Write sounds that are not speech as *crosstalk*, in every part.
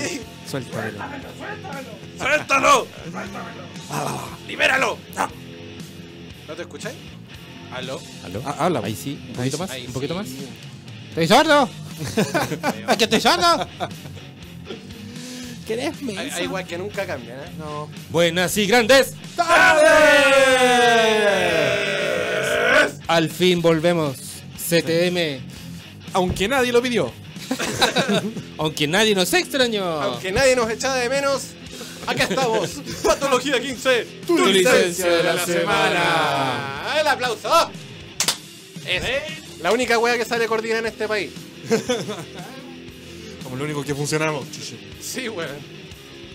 Suel- Suéltamelo. ¡Suéltalo! ¡Libéralo! ¿No te escucháis? ¿Aló? ¿Aló? Ah, habla. Ahí sí, un poquito más, Ahí un poquito sí. más. ¡Estoy sordo! *laughs* ¡Es que estoy sordo! ¿Querés Hay, hay igual que nunca cambian, ¿eh? No. Buenas y grandes. Al fin volvemos. CTM. Aunque nadie lo pidió. *laughs* Aunque nadie nos extrañó. Aunque nadie nos echaba de menos, acá estamos. *laughs* Patología 15, tu, Tu licencia licencia de la la semana. El aplauso. Es la única wea que sale coordinada en este país. *laughs* Como lo único que funcionamos. Sí, weón.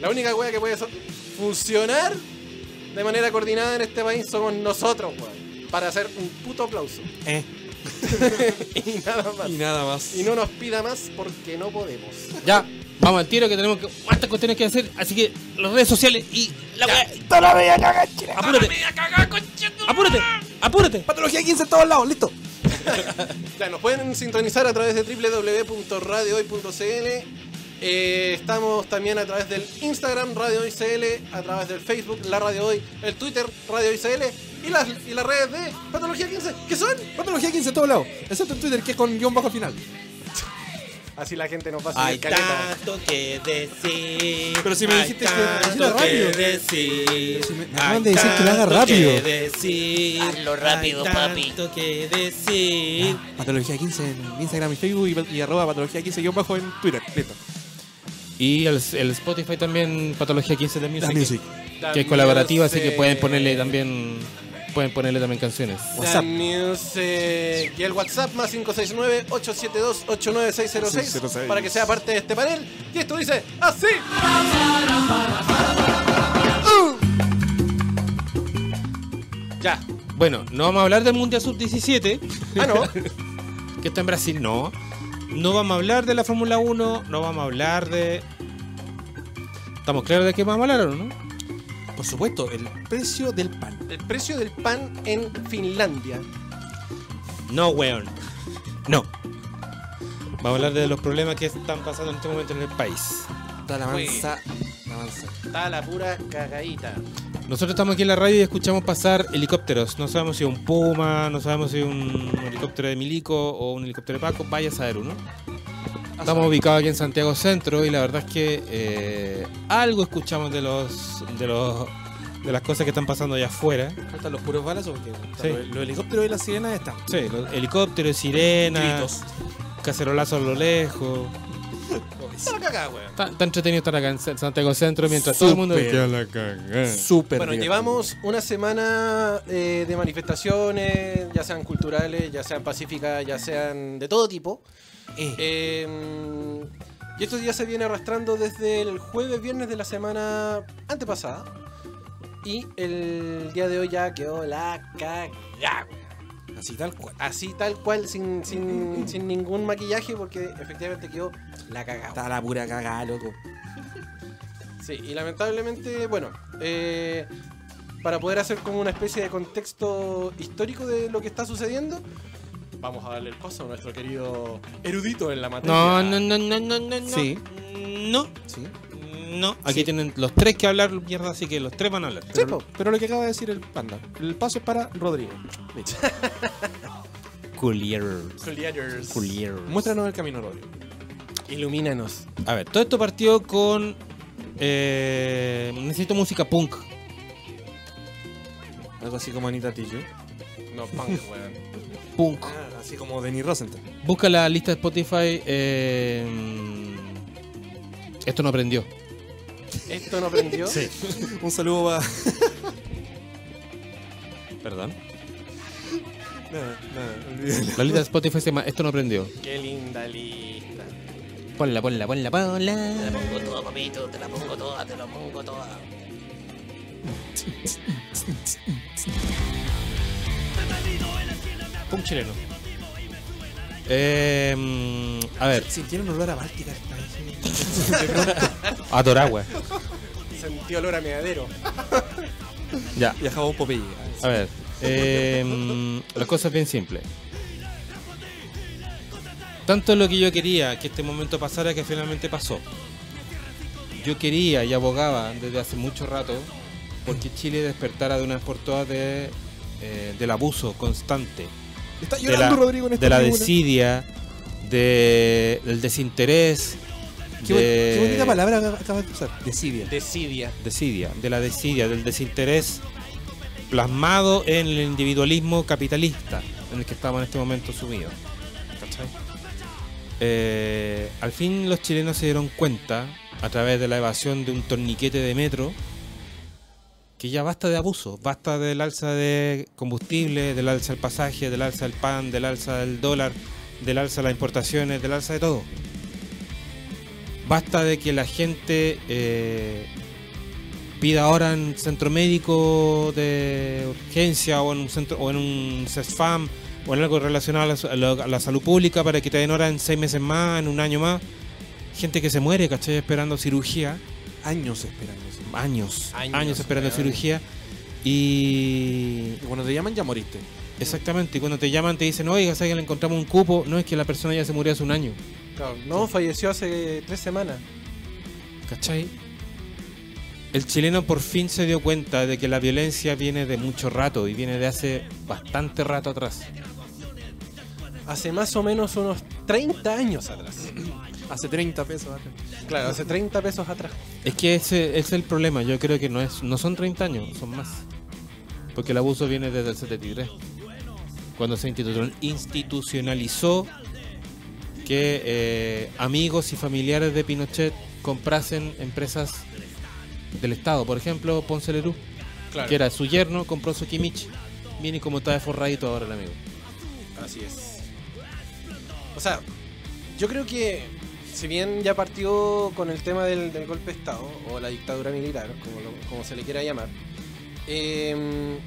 La única wea que puede so- funcionar de manera coordinada en este país somos nosotros, weón. Para hacer un puto aplauso. Eh. *laughs* y nada más. Y nada más. Y no nos pida más porque no podemos. Ya, vamos al tiro que tenemos que, hartas cuestiones que hacer. Así que las redes sociales y la wea. Apúrate. Apúrate. Apúrate. Patología 15 en todos lados, listo. *laughs* Ya, nos pueden sintonizar a través de www.radiohoy.cl. Eh, estamos también a través del Instagram Radio Hoy CL, a través del Facebook La Radio Hoy, el Twitter Radio Hoy CL y las, y las redes de Patología 15, que son? Patología 15 en todos lados. Excepto en Twitter, que es con guion bajo al final. Así la gente nos va a Hay tanto que decir. Pero si me dijiste que hiciera rápido. que decir. si me- me acaban de decir que lo haga rápido. que decir. Hazlo rápido, hay papi. tanto que decir. Patología 15 en Instagram y Facebook y, y arroba patología 15 guion bajo en Twitter. Listo. Y el, el Spotify también, Patología 15 de Music. Music. Que es colaborativa, así que pueden ponerle también. Pueden ponerle también canciones. WhatsApp. Music. Y el WhatsApp más 569-872-89606 606. para que sea parte de este panel. Y esto dice así. Ya. Bueno, no vamos a hablar del Mundial Sub-17, Ah, no. *laughs* que está en Brasil, no. No vamos a hablar de la Fórmula 1, no vamos a hablar de... ¿Estamos claros de qué vamos a hablar o no? Por supuesto, el precio del pan. El precio del pan en Finlandia. No, weón. No. Vamos a hablar de los problemas que están pasando en este momento en el país. Toda la mansa. La mansa. Está la pura cagadita. Nosotros estamos aquí en la radio y escuchamos pasar helicópteros. No sabemos si es un Puma, no sabemos si es un helicóptero de Milico o un helicóptero de Paco. Vaya a saber uno. Estamos ubicados aquí en Santiago Centro y la verdad es que eh, algo escuchamos de los de los de las cosas que están pasando allá afuera. Faltan los puros balazos porque Sí. los, los helicópteros y las sirenas están. Sí, los helicópteros, sirenas, Gritos. cacerolazos a lo lejos. Está la cagada, weón. Está, está entretenido estar acá en Sa- Santiago Centro mientras todo el mundo Súper. queda la cagada. Súper Bueno, llevamos una semana eh, de manifestaciones, ya sean culturales, ya sean pacíficas, ya sean de todo tipo. Eh, Eh, y esto ya se viene arrastrando desde el jueves, viernes de la semana antepasada. Y el día de hoy ya quedó la cagada. Así tal cual. Así tal cual, sin, sin, sin ningún maquillaje, porque efectivamente quedó la cagada. Está la pura cagada, loco. Sí, y lamentablemente, bueno, eh, para poder hacer como una especie de contexto histórico de lo que está sucediendo, vamos a darle el paso a nuestro querido erudito en la materia. No, no, no, no, no, no, no. Sí. No, Sí. No. Aquí Sí. tienen los tres que hablar mierda, así que los tres van a hablar. Pero, pero lo que acaba de decir el panda. El paso es para Rodrigo. Listo. *laughs* Culier. Colliers. Culier. Muéstranos el camino, Rodrigo. Ilumínanos. A ver, todo esto partió con. Eh, necesito música punk. Algo así como Anita Tijoux. No, punk, weón. Punk. Ah, así como Denny Rosenthal. Busca la lista de Spotify. eh, esto no aprendió. Esto no aprendió. *laughs* Un saludo para. *laughs* Perdón. nada, nada, olvídalo. La lista de Spotify se llama Esto no aprendió. Qué linda lista. Ponla, ponla, ponla, Te la ponla. pongo toda, papito, te la pongo toda, te la pongo toda. *laughs* Punk chileno. Eh, a ver, Si tiene un olor a Báltica esta *laughs* vez. a Doragua. Sentí olor a meadero. Ya. Y a jabón Popeye. A ver, eh, la cosa es bien simple. Tanto lo que yo quería que este momento pasara que finalmente pasó. yo quería y abogaba desde hace mucho rato porque Chile despertara de una vez por todas de, eh, del abuso constante, Está de llorando la, Rodrigo en esta de la tribuna. desidia, de, del desinterés, Qué, de- qué bonita palabra acabas de usar. Desidia. Desidia. desidia, de la desidia, del desinterés plasmado en el individualismo capitalista en el que estamos en este momento sumidos. ¿Cachai? Eh, al fin los chilenos se dieron cuenta, a través de la evasión de un torniquete de metro, que ya basta de abuso, basta del alza de combustible, del alza del pasaje, del alza del pan, del alza del dólar, del alza de las importaciones, del alza de todo. Basta de que la gente eh, pida ahora en centro médico de urgencia o en un centro o en un CESFAM o en algo relacionado a la, a la- salud pública para que te den hora en seis meses más, en un año más. Gente que se muere, ¿cachai? Esperando cirugía. Años esperando. Años, años, Años, esperando cirugía. Y Y cuando te llaman ya moriste. exactamente, y cuando te llaman te dicen, oiga, ¿sabes que le encontramos un cupo? No, es que la persona ya se murió hace un año. Claro, no, falleció hace tres semanas. ¿Cachai? El chileno por fin se dio cuenta de que la violencia viene de mucho rato y viene de hace bastante rato atrás. Hace más o menos unos 30 años atrás. Hace 30 pesos. Claro, hace 30 pesos atrás. Es que ese, ese es el problema, yo creo que no es no son 30 años, son más. Porque el abuso viene desde el 73. Cuando se institu- institucionalizó que eh, amigos y familiares de Pinochet comprasen empresas del Estado. Por ejemplo, Ponce Lerú, Claro. que era su yerno, compró su Kimich. Viene como está de forradito ahora el amigo. Así es. O sea, yo creo que si bien ya partió con el tema del, del golpe de Estado o la dictadura militar, como, lo- como se le quiera llamar, em,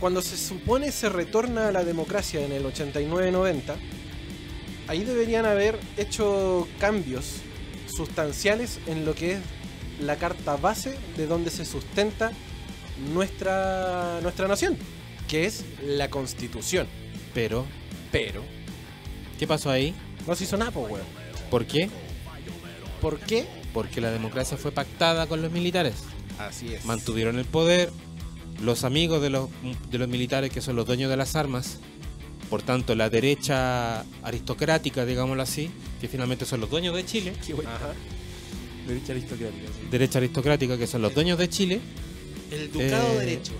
cuando se supone se retorna a la democracia en el 89-90, ahí deberían haber hecho cambios sustanciales en lo que es la carta base de donde se sustenta nuestra, nuestra nación, que es la constitución. Pero, Pero ¿qué pasó ahí? no se hizo nada, pues, weón. ¿Por qué? ¿Por qué? Porque la democracia fue pactada con los militares. Así es. mantuvieron el poder, los amigos de los, de los militares que son los dueños de las armas, por tanto la derecha aristocrática, digámoslo así, que finalmente son los dueños de Chile, Ajá. Derecha aristocrática. sí. derecha aristocrática que son los dueños de Chile, El ducado Eh, derecho.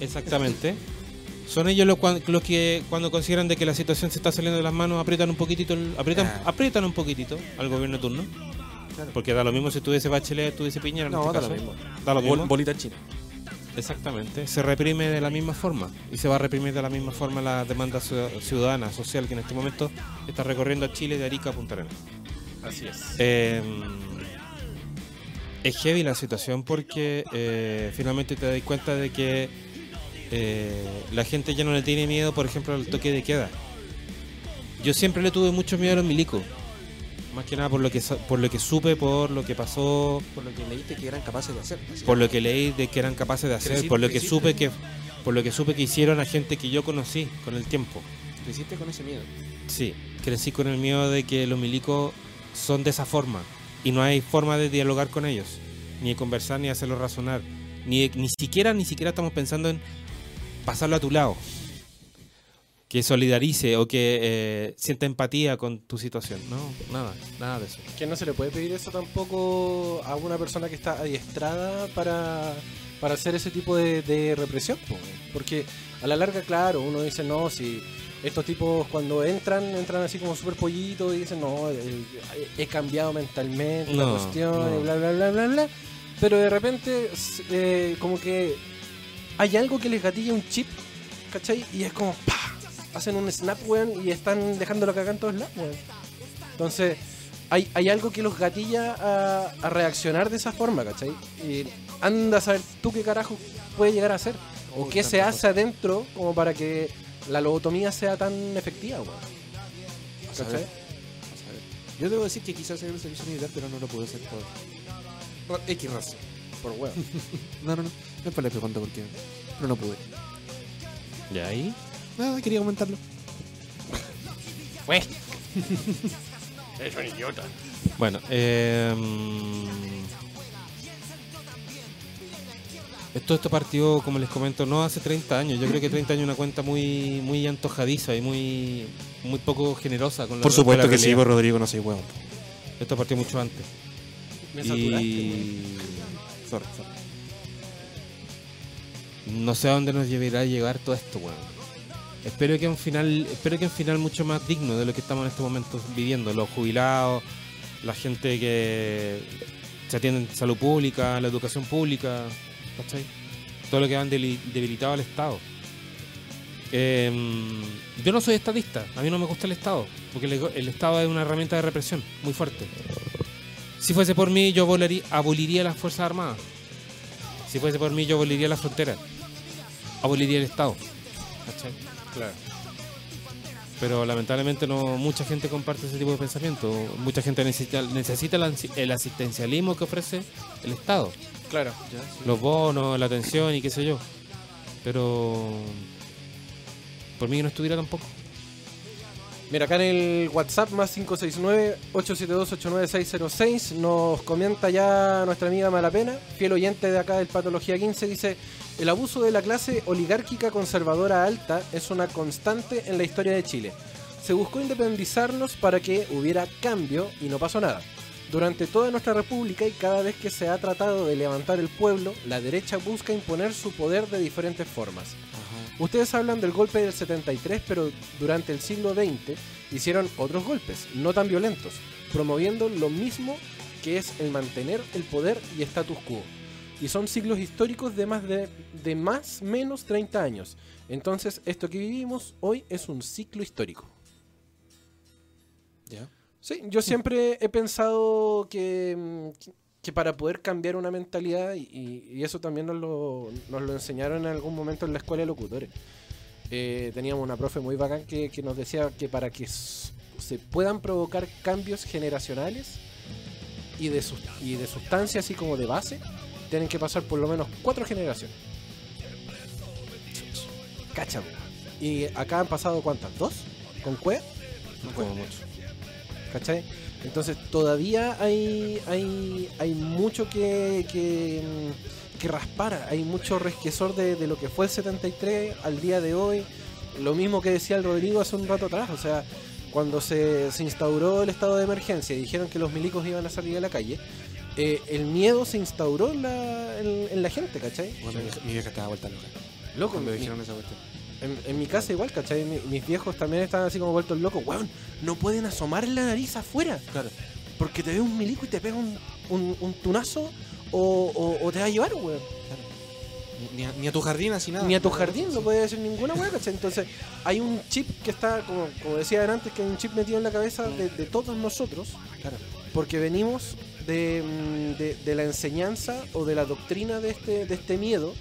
exactamente, son ellos los, los que cuando consideran de que la situación se está saliendo de las manos aprietan un poquitito, aprietan, Ah. aprietan un poquitito al gobierno de turno, Claro. porque da lo mismo si tuviese Bachelet, tuviese Piñera, en No, este da lo mismo. Da lo Bol- mismo. bolita china. Exactamente, se reprime de la misma forma y se va a reprimir de la misma forma la demanda ciu- ciudadana, social que en este momento está recorriendo a Chile de Arica a Punta Arenas. Así es. Eh, es heavy la situación porque eh, finalmente te das cuenta de que eh, la gente ya no le tiene miedo, por ejemplo, al toque de queda. Yo siempre le tuve mucho miedo a los milicos, más que nada por lo que por lo que supe, por lo que pasó, Por lo que leíste que eran capaces de hacer. por lo que leí de que eran capaces de hacer, por lo que creciste. supe que por lo que supe que hicieron a gente que yo conocí con el tiempo. Creciste con ese miedo. Sí, crecí con el miedo de que los milicos son de esa forma y no hay forma de dialogar con ellos, ni de conversar ni de hacerlos razonar, ni ni siquiera ni siquiera estamos pensando en pasarlo a tu lado. Que solidarice o que eh, sienta empatía con tu situación. No, nada, nada de eso. Que no se le puede pedir eso tampoco a una persona que está adiestrada para, para hacer ese tipo de, de represión. Porque a la larga, claro, uno dice, no, si estos tipos cuando entran, entran así como súper pollitos y dicen, no, el- he cambiado mentalmente la cuestión no. y bla, bla, bla, bla, bla. Pero de repente, eh, como que hay algo que les gatilla un chip, ¿cachai? Y es como, ¡pah! Hacen un snap, weón, y están dejándolo cagar en todos lados, weón. Entonces, hay, hay algo que los gatilla a, a reaccionar de esa forma, ¿cachai? Y anda a saber tú qué carajo puede llegar a hacer. O qué se hace adentro como para que la lobotomía sea tan efectiva, weón. A saber, ¿Cachai? a saber. Yo debo decir que quise hacer el servicio militar, pero no lo pude hacer por X razón. Por weón. *laughs* No, no, no. No es para que conté porque. Pero no pude. ¿Y ahí? Nada, quería comentarlo. *laughs* Es un idiota. Bueno, eh, esto, esto partió, como les comento, no hace 30 años. Yo creo que 30 años es una cuenta muy, muy antojadiza y muy, muy poco generosa. Con la- Por con supuesto la que sí, pues Rodrigo, no soy huevón. Esto partió mucho antes. Me saturaste. Y Sorry, sorry. No sé a dónde nos llevará a llegar todo esto, weón. Espero que un final, espero que un final mucho más digno de lo que estamos en estos momentos viviendo. Los jubilados, la gente que se atiende en salud pública, la educación pública, ¿cachai? Todo lo que han debilitado al Estado. Em, yo no soy estadista, a mí no me gusta el Estado, porque el, el Estado es una herramienta de represión muy fuerte. Si fuese por mí, yo aboliría las Fuerzas Armadas. Si fuese por mí, yo aboliría la frontera. Aboliría el Estado. ¿cachai? Claro. Pero lamentablemente no mucha gente comparte ese tipo de pensamiento. Mucha gente necesita, necesita el, asistencialismo que ofrece el Estado. Claro. Los bonos, la atención y qué sé yo. Pero por mí no estuviera tampoco. Mira, acá en el WhatsApp más 569-872-89606 nos comenta ya nuestra amiga Malapena, fiel oyente de acá del Patología 15, dice, el abuso de la clase oligárquica conservadora alta es una constante en la historia de Chile. Se buscó independizarnos para que hubiera cambio y no pasó nada. Durante toda nuestra república y cada vez que se ha tratado de levantar el pueblo, la derecha busca imponer su poder de diferentes formas. Ustedes hablan del golpe del 73, pero durante el siglo XX hicieron otros golpes, no tan violentos, promoviendo lo mismo que es el mantener el poder y status quo. Y son siglos históricos de más de, de más menos 30 años. Entonces, esto que vivimos hoy es un ciclo histórico. Ya. Sí, yo siempre he pensado que, mm, que para poder cambiar una mentalidad, y, eso también nos lo, nos lo enseñaron en algún momento en la escuela de locutores. Eh, teníamos una profe muy bacán que, que nos decía que para que se puedan provocar cambios generacionales y de, y de sustancia, así como de base, tienen que pasar por lo menos cuatro generaciones. Cacha. Y acá han pasado cuántas? ¿Dos? ¿Con Cue? Como mucho. ¿Cachai? Entonces todavía hay, hay, hay mucho que, que, que raspar, hay mucho resquesor de, de lo que fue el 73 al día de hoy. Lo mismo que decía el Rodrigo hace un rato atrás, o sea, cuando se, se instauró el estado de emergencia y dijeron que los milicos iban a salir a la calle, eh, el miedo se instauró en la, en, en la gente, ¿cachai? Bueno, mi, vieja- estaba vuelta loca. Loco, mi- dijeron esa cuestión. En, en mi casa igual, ¿cachai? Mi- mis viejos también están así como vueltos locos. Weón, no pueden asomar la nariz afuera. Claro. Porque te ve un milico y te pega un, un, un tunazo o, o- o te va a llevar, weón. Ni a, ni a tu jardín, así nada. Ni a tu jardín no puede decir ninguna weón, ¿cachai? Entonces, hay un chip que está, como, como decía antes, que hay un chip metido en la cabeza de, de todos nosotros. Claro. Porque venimos de, mm, de- de la enseñanza o de la doctrina de este, de este miedo,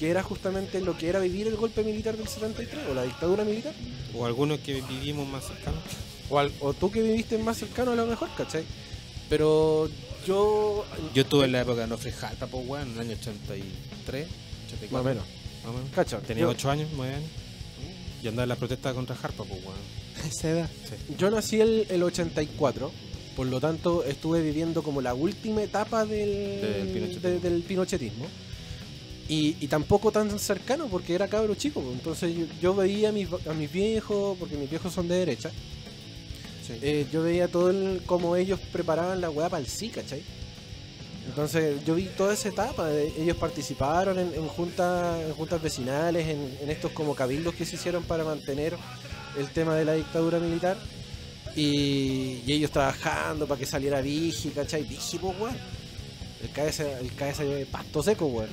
que era justamente lo que era vivir el golpe militar del 73 o la dictadura militar. O algunos que vivimos más cercanos. O, al- o tú que viviste más cercano a lo mejor, ¿cachai? Pero yo. Yo estuve en la época de no Jalpa, pues weón, en el año 83, 84. Más o menos. Más o menos. Cacha, Tenía yo, 8 años, 9 años. Y andaba en la protesta contra Harpa, pues weón. *laughs* Esa edad. yo nací el, el 84, por lo tanto estuve viviendo como la última etapa del, Del pinochetismo. de- del pinochetismo. Y, y tampoco tan cercano porque era cabro chico. Entonces yo, yo veía a mis, a mis viejos, porque mis viejos son de derecha, Sí. eh, yo veía todo el cómo ellos preparaban la weá para el sí, ¿cachai? Entonces yo vi toda esa etapa, de- ellos participaron en, en juntas, en juntas vecinales, en, en estos como cabildos que se hicieron para mantener el tema de la dictadura militar y, y ellos trabajando para que saliera Vigi, ¿cachai? Vigi, pues weón. El KS, el KS de pasto seco, weón.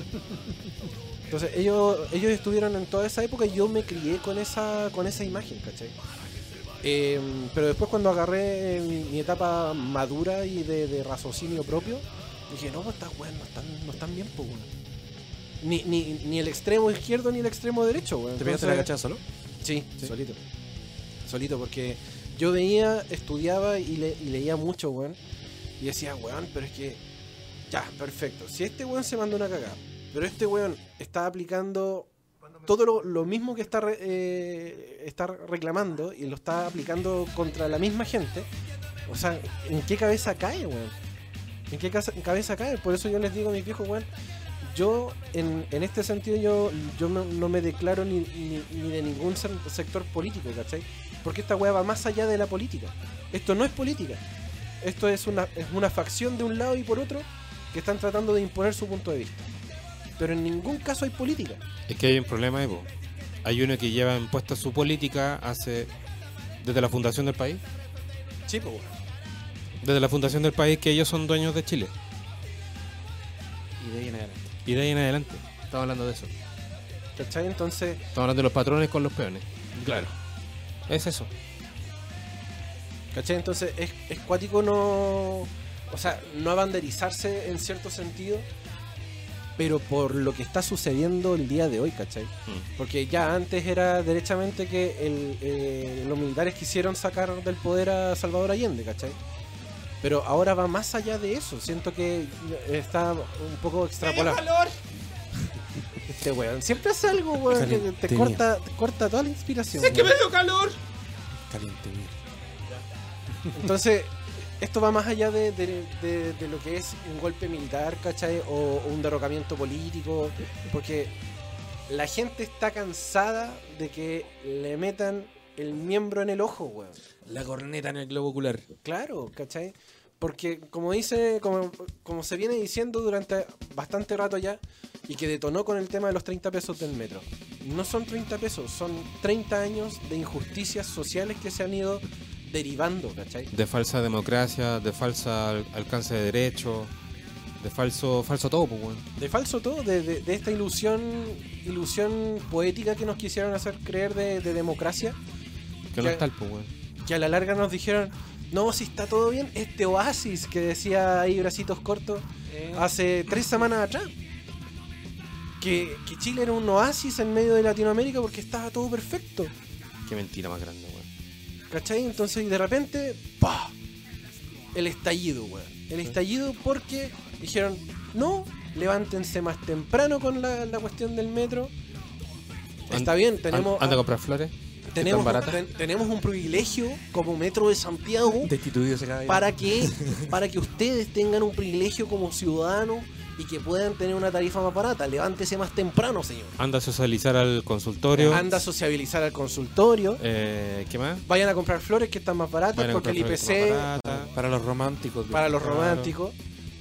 Entonces ellos, ellos estuvieron en toda esa época y yo me crié con esa, con esa imagen, ¿cachai? Eh, pero después cuando agarré mi, mi etapa madura y de, de raciocinio propio, dije, no, pues estas weas no están, no están bien, pues weón. Ni, ni, ni el extremo izquierdo ni el extremo derecho, weón. ¿Te pegaste la cachada solo? Sí, Sí. solito. Solito, porque yo veía, estudiaba y, le- y leía mucho, weón. Y decía, weón, pero es que. Ya, perfecto. Si este weón se manda una cagada, pero este weón está aplicando todo lo, lo mismo que está, eh, está reclamando y lo está aplicando contra la misma gente, O sea, ¿en qué cabeza cae, weón? ¿En qué cabeza cae? Por eso yo les digo a mis viejos, weón. Yo, en, en este sentido, yo, yo no, me declaro ni, ni- ni de ningún se- sector político, ¿cachai? Porque esta weá va más allá de la política. Esto no es política. Esto es una, es una facción de un lado y por otro que están tratando de imponer su punto de vista. Pero en ningún caso hay política. Es que hay un problema, Evo. Hay uno que lleva impuesta su política hace. desde la fundación del país. Sí, pues, weón. Desde la fundación del país que ellos son dueños de Chile. Y de ahí en adelante. Y de ahí en adelante. Estamos hablando de eso. ¿Cachai? Entonces, Estamos hablando de los patrones con los peones. claro. Es eso. ¿Cachai? Entonces es, es cuático no. O sea, no abanderizarse en cierto sentido, pero por lo que está sucediendo el día de hoy, ¿cachai? Mm. Porque ya antes era derechamente que el, eh, los militares quisieron sacar del poder a Salvador Allende, ¿cachai? Pero ahora va más allá de eso. Siento que está un poco extrapolado. *laughs* Este weón. Siempre hace algo, weón, que te corta, te corta toda la inspiración. ¡Es que me dio calor! Caliente, mira. Entonces, esto va más allá de, de- de- de lo que es un golpe militar, ¿cachai? O, o un derrocamiento político, porque la gente está cansada de que le metan el miembro en el ojo, weón. La corneta en el globo ocular. Claro, ¿cachai? Porque como dice, como, como se viene diciendo durante bastante rato ya, y que detonó con el tema de los 30 pesos del metro. No son 30 pesos, son 30 años de injusticias sociales que se han ido derivando, ¿cachai? De falsa democracia, de falsa al- alcance de derechos, de falso falso todo, pues, weón. de falso todo, de, de- de esta ilusión ilusión poética que nos quisieron hacer creer de, de democracia, Que no es tal, pues, weón. que a la larga nos dijeron, no, si está todo bien, este oasis que decía ahí bracitos cortos hace tres semanas atrás. Que, que Chile era un oasis en medio de Latinoamérica porque estaba todo perfecto. Qué mentira más grande. ¿Cachai? Entonces, de repente, ¡pah! El estallido, weón. El estallido porque dijeron, no, levántense más temprano con la, la cuestión del metro. Está bien, tenemos, An- Anda a comprar flores. tenemos, ten- tenemos un privilegio como Metro de Santiago Destituido se cae. para que, *laughs* para que ustedes tengan un privilegio como ciudadanos y que puedan tener una tarifa más barata. Levántese más temprano, señor. Anda a socializar al consultorio. Anda a sociabilizar al consultorio. Eh, ¿Qué más? Vayan a comprar flores que están más baratas Vayan porque el IPC. Para los románticos. para los Claro. románticos.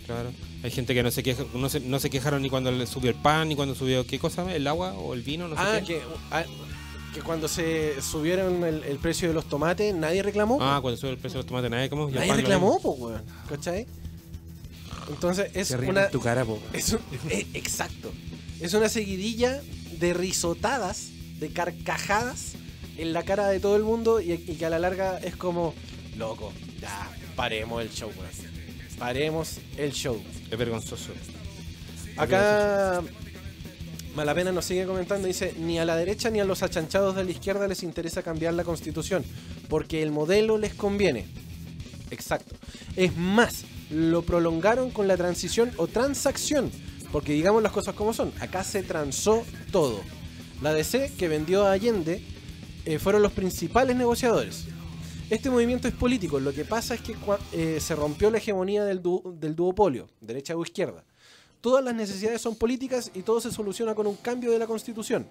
Claro. Hay gente que no se queja, no se, no se quejaron ni cuando le subió el pan, ni cuando subió, ¿qué cosa? ¿El agua o el vino? No sé Ah, qué. que, ah, que cuando se subieron el, el precio de los tomates, nadie reclamó. Ah, cuando subió el precio de los tomates, nadie como. nadie reclamó, pues, weón. ¿Cachai? Entonces es Se una. en tu cara, es un- *laughs* eh, exacto. Es una seguidilla de risotadas, de carcajadas en la cara de todo el mundo y, y que a la larga es como, loco, ya, paremos el show, weón. Paremos el show. Es vergonzoso. Acá Malapena nos sigue comentando, dice, ni a la derecha ni a los achanchados de la izquierda les interesa cambiar la constitución, porque el modelo les conviene. Exacto. Es más, lo prolongaron con la transición o transacción, porque digamos las cosas como son, acá se transó todo. La DC que vendió a Allende eh, fueron los principales negociadores. Este movimiento es político, lo que pasa es que eh, se rompió la hegemonía del duopolio, derecha o izquierda. Todas las necesidades son políticas y todo se soluciona con un cambio de la constitución.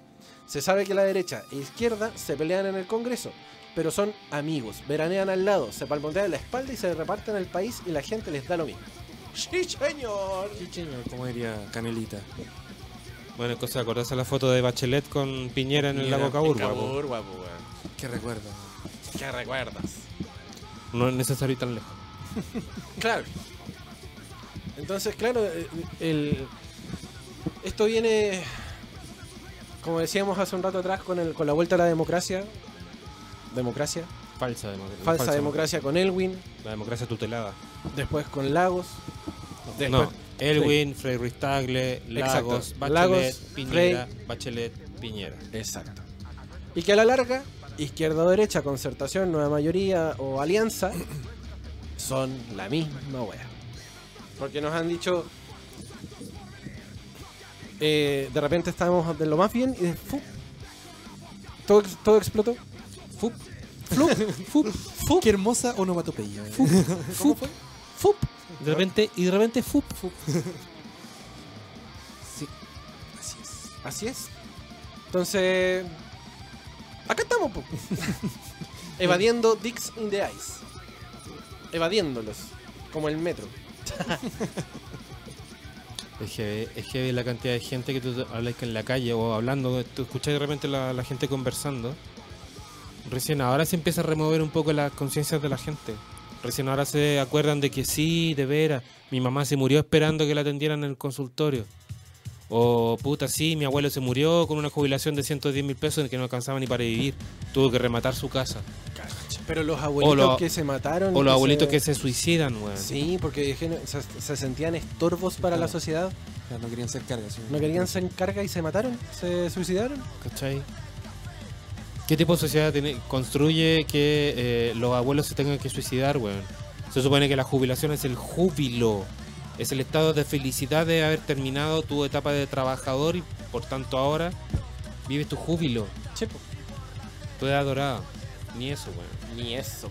Se sabe que la derecha e izquierda se pelean en el Congreso, pero son amigos, veranean al lado, se palmotean la espalda y se reparten el país y la gente les da lo mismo. Sí, señor. Sí, señor, como diría Canelita. Bueno, es cosa de acordarse la foto de Bachelet con Piñera en el lago po, weón. ¿Qué recuerdo? ¿Qué recuerdas? No es necesario ir tan lejos. *laughs* Claro. Entonces, claro, eh, el, esto viene, como decíamos hace un rato atrás, con, el, con la vuelta a la democracia. Democracia. Falsa democracia. Falsa, democracia con Elwin. La democracia tutelada. Después con Lagos. Después, no, Elwin, Frei Ruiz Tagle, Lagos, Exacto. Bachelet, Lagos, Piñera, Bachelet, Piñera. Exacto. Y que a la larga, izquierda o derecha, concertación, nueva mayoría o alianza, *clears throat* son la misma wea. Porque nos han dicho. eh, de repente estábamos de lo más bien y de todo, todo explotó. ¡Fup! ¡Flup! ¡Fup! Fup. Qué hermosa onomatopeya. ¿Cómo fue? Fup. De repente, y de repente, fup, fup. *laughs* Sí. Así es. Así es. Entonces, acá estamos, po. *laughs* evadiendo dicks in the eyes. Evadiéndolos, como el metro. *laughs* Es que, es que la cantidad de gente que tú hablas en la calle o hablando, tú escuchas de repente la, la gente conversando. Recién ahora se empieza a remover un poco las conciencias de la gente. Recién ahora se acuerdan de que sí, de veras, mi mamá se murió esperando que la atendieran en el consultorio. O puta, sí, mi abuelo se murió con una jubilación de 110 mil pesos en que no alcanzaba ni para vivir. Tuvo que rematar su casa. Pero los abuelitos que se mataron. O los abuelitos se- que se suicidan, weón. Sí, porque se, se sentían estorbos para la sociedad. No querían ser cargas. ¿sí? No querían ser carga y se mataron. Se suicidaron. ¿Cachai? ¿Qué tipo de sociedad tiene- construye que eh, los abuelos se tengan que suicidar, weón? Se supone que la jubilación es el júbilo, es el estado de felicidad de haber terminado tu etapa de trabajador y por tanto ahora vives tu júbilo, Che, po. tu edad dorada. Ni eso, weón. Ni eso.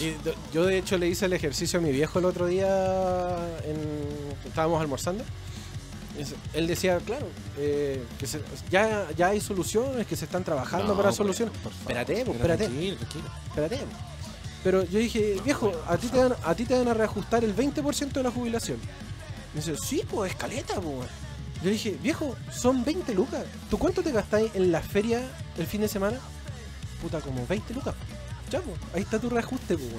Y do- yo de hecho le hice el ejercicio a mi viejo el otro día en, estábamos almorzando. Él decía, claro, eh, que se- ya, ya hay soluciones, que se están trabajando No, para soluciones. Espérate, espérate. Espérate. Pero yo dije, viejo, a ti te van, a ti te van a reajustar el 20% de la jubilación. Me dice, sí, pues, escaleta, pues. Yo dije, viejo, son 20 lucas. ¿Tú cuánto te gastáis en la feria el fin de semana? Puta, como 20 lucas. Ya, pues, ahí está tu reajuste, pues.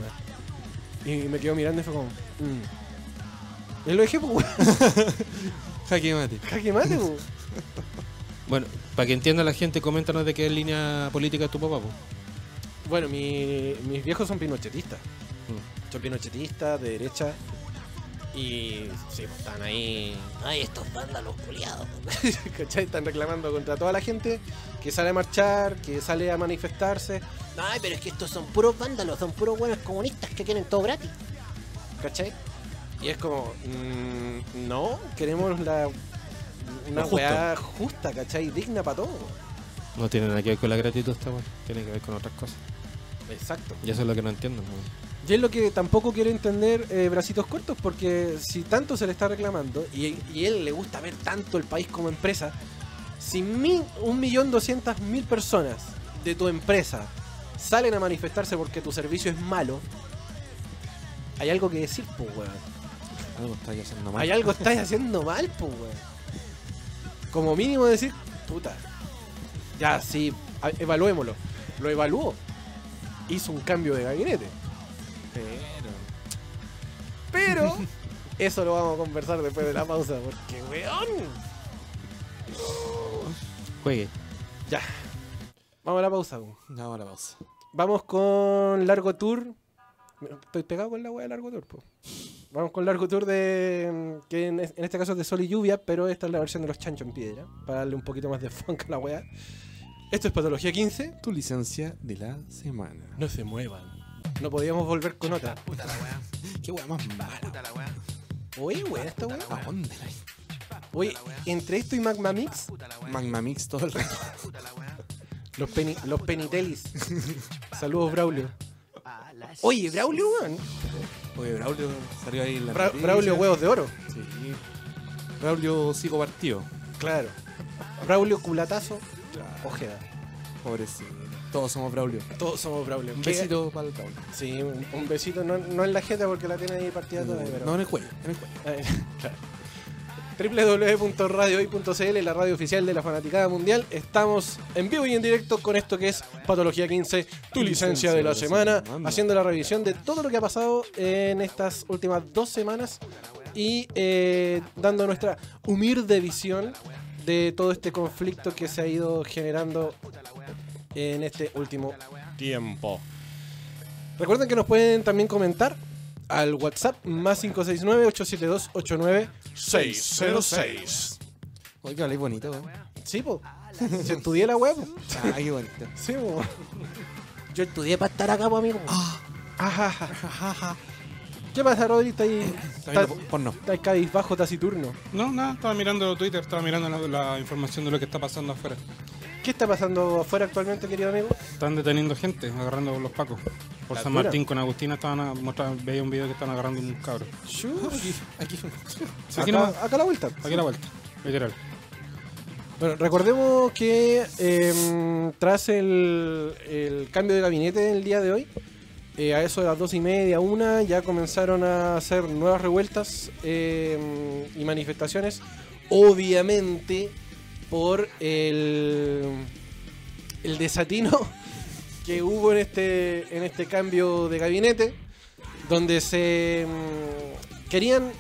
Y me quedó mirando y fue como, mm. Y lo dejé, pues, weón. *laughs* Jaque mate. Jaque mate. *laughs* Bueno, para que entienda la gente, coméntanos de qué línea política es tu papá, po. Bueno, mi- mis viejos son pinochetistas. Mm. Son pinochetistas, de derecha. Y sí, pues, están ahí Ay, estos vándalos culiados. *laughs* ¿Cachai? Están reclamando contra toda la gente que sale a marchar, que sale a manifestarse, Ay, pero es que estos son puros vándalos, son puros buenos comunistas que quieren todo gratis. ¿cachai? Y es como, mm, no, queremos la, una weá justa, ¿cachai? Digna para todos. No tiene nada que ver con la gratitud esta weón. Tiene que ver con otras cosas. Exacto. Y eso es lo que no entiendo, weón. Y es lo que tampoco quiere entender eh, Bracitos Cortos, porque si tanto se le está reclamando, y, y él le gusta ver tanto el país como empresa, si mil, un millón doscientas mil personas de tu empresa salen a manifestarse porque tu servicio es malo, hay algo que decir, pues, weón. Algo está ahí haciendo mal. Hay algo que estáis haciendo mal, pues, weón. Como mínimo decir, puta, ya sí, a- evaluémoslo. Lo evaluó. Hizo un cambio de gabinete. Pero *laughs* eso lo vamos a conversar después de la pausa, porque weón. Juegue. Ya. Vamos a la pausa. weón. No, ahora vamos. Vamos con Largo Tour. Estoy pegado con la wea de Largo Tour, po. Vamos con Largo Tour de. mm, que en, en este caso es de sol y lluvia, pero esta es la versión de los chanchos en piedra. Para darle un poquito más de funk a la wea. Esto es Patología 15. Tu licencia de la semana. No se muevan. No podíamos volver con otra. *laughs* Qué wea más mala. Oye, wea, esta wea. ¿A dónde la Oye, entre esto y Magma Mix, Magma Mix todo el rato. los, peni, los penitelis. Saludos, Braulio. Oye, Braulio, weón. Oye, Braulio salió ahí en la Bra- noticia. Braulio, huevos de oro. Sí. Braulio sigo partido. Claro. Braulio, culatazo, ojeda. Pobrecito. Todos somos Braulio. Todos somos Braulio. Un ¿Qué- besito para el Braulio. Sí, un, un besito, no, no en la jeta porque la tiene ahí partida toda, pero... No, en el cuello. En el cuello. *laughs* Claro. www.radiohoy.cl, la radio oficial de la fanaticada mundial. Estamos en vivo y en directo con esto que es Patología 15, tu licencia de la semana, haciendo la revisión de todo lo que ha pasado en estas últimas dos semanas y eh, dando nuestra humilde visión de todo este conflicto que se ha ido generando en este último tiempo. Recuerden que nos pueden también comentar al WhatsApp más 569-872-89-606. Oiga, hablé bonito, weón. Sí, po. *laughs* Se estudié la web. Ah, qué bonito. Sí, po. Yo estudié para estar acá, po, amigo. Ajá. ¿Qué pasa, Rodri? ¿Está ahí, Está viendo porno. está cabizbajo taciturno? No, nada, estaba mirando Twitter, estaba mirando la, la información de lo que está pasando afuera. ¿Qué está pasando afuera actualmente, querido amigo? Están deteniendo gente, agarrando los pacos. Por San dura. Martín con Agustina estaban a- mostraba- veía un video que están agarrando un cabro. Aquí, aquí. Sí, *laughs* aquí, acá, a la vuelta. aquí a la vuelta, literal. Bueno, recordemos que eh, tras el, el cambio de gabinete el día de hoy, eh, a eso de las dos y media, una, ya comenzaron a hacer nuevas revueltas eh, y manifestaciones, obviamente por el, el desatino *laughs* que hubo en este, en este cambio de gabinete, donde se mm, querían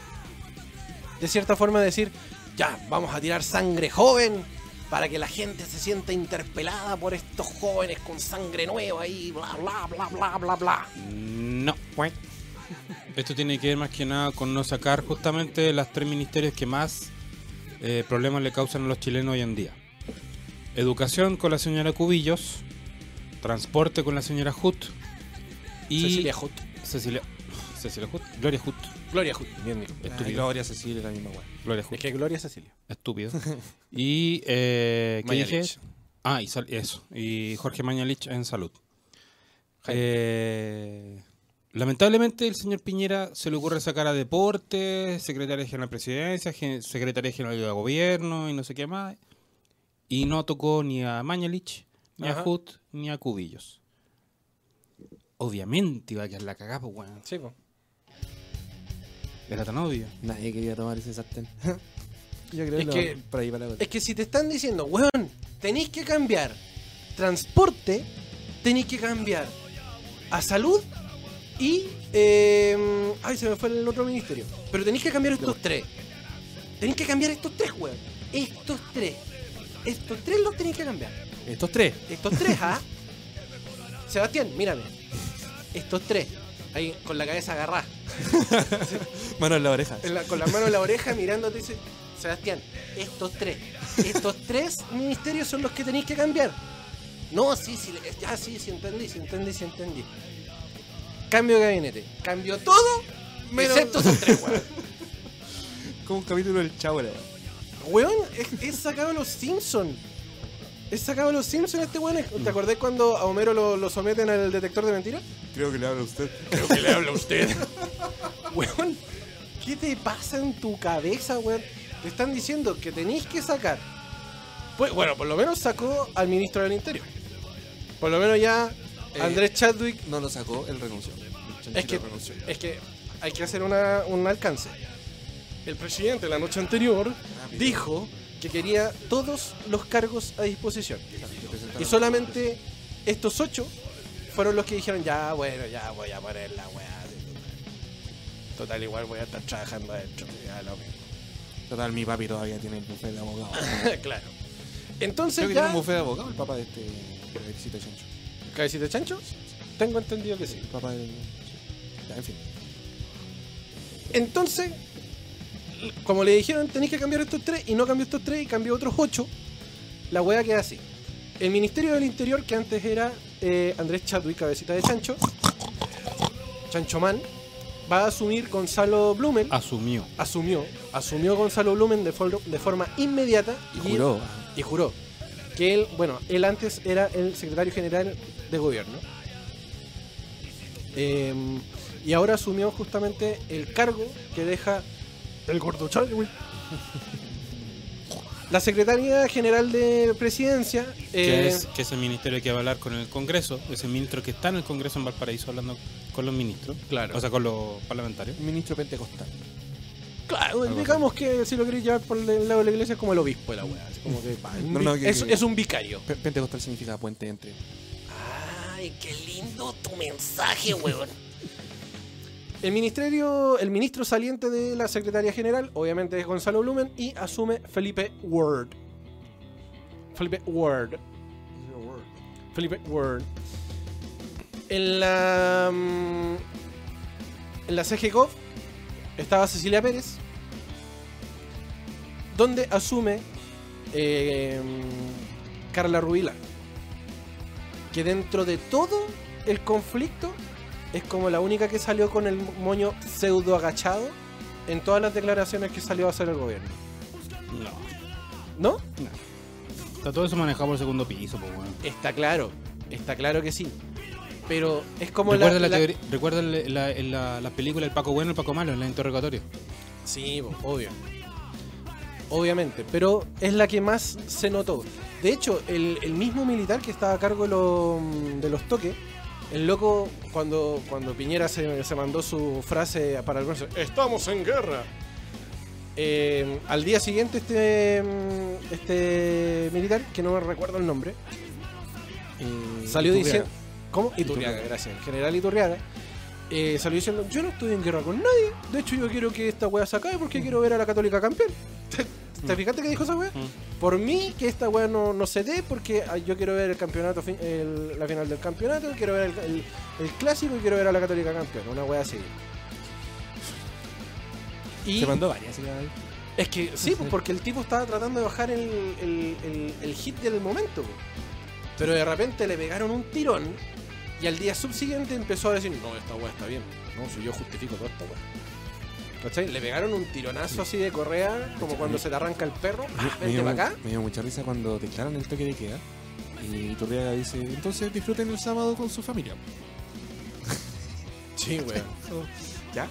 de cierta forma decir, ya, vamos a tirar sangre joven para que la gente se sienta interpelada por estos jóvenes con sangre nueva y bla, bla, bla, bla, bla, bla. No, pues. Esto tiene que ver más que nada con no sacar justamente las tres ministerios que más eh, problemas le causan a los chilenos hoy en día. Educación con la señora Cubillos, transporte con la señora Hut y Cecilia Hut. Cecilia, Cecilia Hut, Gloria Hut, Gloria Hut, bien estúpido, Gloria Cecilia, la misma weá. Gloria Hut, Es que Gloria Cecilia. estúpido. *laughs* Y eh, ¿qué dije? Mañalich. Ah, y eso. Y Jorge Mañalich en salud. Eh, lamentablemente el señor Piñera se le ocurre sacar a Deportes, Secretaria General de Presidencia, Secretaria General de Gobierno y no sé qué más. Y no tocó ni a Mañalich, ni Ajá. a Hut, ni a Cubillos. Obviamente iba a quedar la cagada, pues, weón. Sí, po. Era tan obvio. Nadie quería tomar ese sartén. *laughs* Yo creo Es lo- que- por ahí va la cosa. Es que si te están diciendo, weón, tenéis que cambiar transporte, tenéis que cambiar a salud y. eh, ay, se me fue el otro ministerio. Pero tenéis que cambiar estos tres. Tenéis que cambiar estos tres, weón. Estos tres. Estos tres los tenéis que cambiar. Estos tres. Estos tres, ¿ah? *laughs* Sebastián, mírame. Estos tres. Ahí con la cabeza agarrada. Mano en la oreja. en la- con la mano en la oreja mirándote y dice, Sebastián, estos tres, estos tres ministerios son los que tenéis que cambiar. No, sí, sí, ya sí, sí entendí, sí entendí, sí entendí. Cambio de gabinete. Cambio todo, Menos- excepto esos tres, weón. *laughs* Como un capítulo del Chavo. Weón, es, es sacado de los Simpsons. Es sacado de los Simpsons este weón. ¿Te acordás cuando a Homero lo, lo someten al detector de mentiras? Creo que le habla a usted. Creo que le habla a usted. *laughs* weón, ¿qué te pasa en tu cabeza, weón? Te están diciendo que tenéis que sacar. Pues, bueno, por lo menos sacó al ministro del Interior. Por lo menos ya Eh, Andrés Chadwick. No lo sacó, él renunció. Es que, renunció. es que hay que hacer una- un alcance. El presidente la noche anterior dijo que quería todos los cargos a disposición. Y solamente estos ocho fueron los que dijeron, ya, bueno, ya voy a poner la weá. Total, igual voy a estar trabajando adentro. Ya lo mismo. Total, mi papi todavía tiene el bufete de abogado. *laughs* claro. Creo Entonces que tiene un bufete de abogado el papá de este de. ¿Cabecita de chancho? Tengo entendido que sí. Papá del. Ya, en fin. Entonces, como le dijeron, tenéis que cambiar estos tres y no cambió estos tres y cambió otros ocho, la wea queda así. El Ministerio del Interior, que antes era eh, Andrés Chadwick, cabecita de chancho, Chanchomán, va a asumir Gonzalo Blumen. Asumió. Asumió, asumió Gonzalo Blumen de, for- de forma inmediata Y juró. y juró que él, bueno, él antes era el secretario general de gobierno. Eh, y ahora asumió justamente el cargo que deja el gordo. La Secretaría General de Presidencia. que, eh, es, que es el ministerio que va a hablar con el Congreso, es el ministro que está en el Congreso en Valparaíso hablando con los ministros, Claro. o sea, con los parlamentarios. Ministro Pentecostal. Claro, Algo digamos que si lo queréis llevar por el lado de la iglesia es como el obispo de la weá. así como que, *laughs* pa, un No, vi- no, que- es, que- es un vicario. Pe- Pentecostal significa puente entre. Qué lindo tu mensaje, weón. *laughs* El ministerio, el ministro saliente de la Secretaría General, obviamente es Gonzalo Blumen, y asume Felipe Ward. Felipe Ward. Felipe Ward. En la. mm, En la CGCOF estaba Cecilia Pérez, donde asume eh, Carla Rubila. Que dentro de todo el conflicto es como la única que salió con el moño pseudo agachado en todas las declaraciones que salió a hacer el gobierno. No. ¿No? Está todo eso manejado por el segundo piso, pues, weón. Está claro, está claro que sí. Pero es como ¿Recuerda, la, la, la- teoría- ¿recuerda la, la, la película El Paco Bueno y el Paco Malo en el interrogatorio? Sí, obvio. Obviamente, pero es la que más se notó. De hecho, el, el mismo militar que estaba a cargo de, lo- de los toques, el loco, cuando, cuando Piñera se, se mandó su frase para el bronce, ¡Estamos en guerra! Eh, al día siguiente este, este militar, que no me recuerdo el nombre, Eh, salió diciendo... ¿Cómo? Iturriaga, gracias. El general Iturriaga. Eh, salió diciendo, yo no estoy en guerra con nadie. De hecho, yo quiero que esta wea se acabe porque quiero ver a la católica campeón. *laughs* ¿Te, te fijaste que dijo esa wea? Mm. Por mí, que esta wea no, no se dé porque ah, yo quiero ver el campeonato, el- la final del campeonato, quiero ver el, el- el clásico y quiero ver a la católica campeón. Una wea así. Y Se mandó varias. ¿sí? es que sí, pues, porque el tipo estaba tratando de bajar el, el- el- el hit del momento. pues. Pero de repente le pegaron un tirón y al día subsiguiente empezó a decir, no, esta weá está bien. No, si yo justifico toda esta weá. ¿Cachai? Le pegaron un tironazo así de correa, como cuando se te arranca el perro. ¡Ah, Me vente dio, para acá. me dio mucha risa cuando declaran el toque de queda. Y Iturriaga dice, entonces disfruten el sábado con su familia. Sí, weón. *laughs* ¿Ya?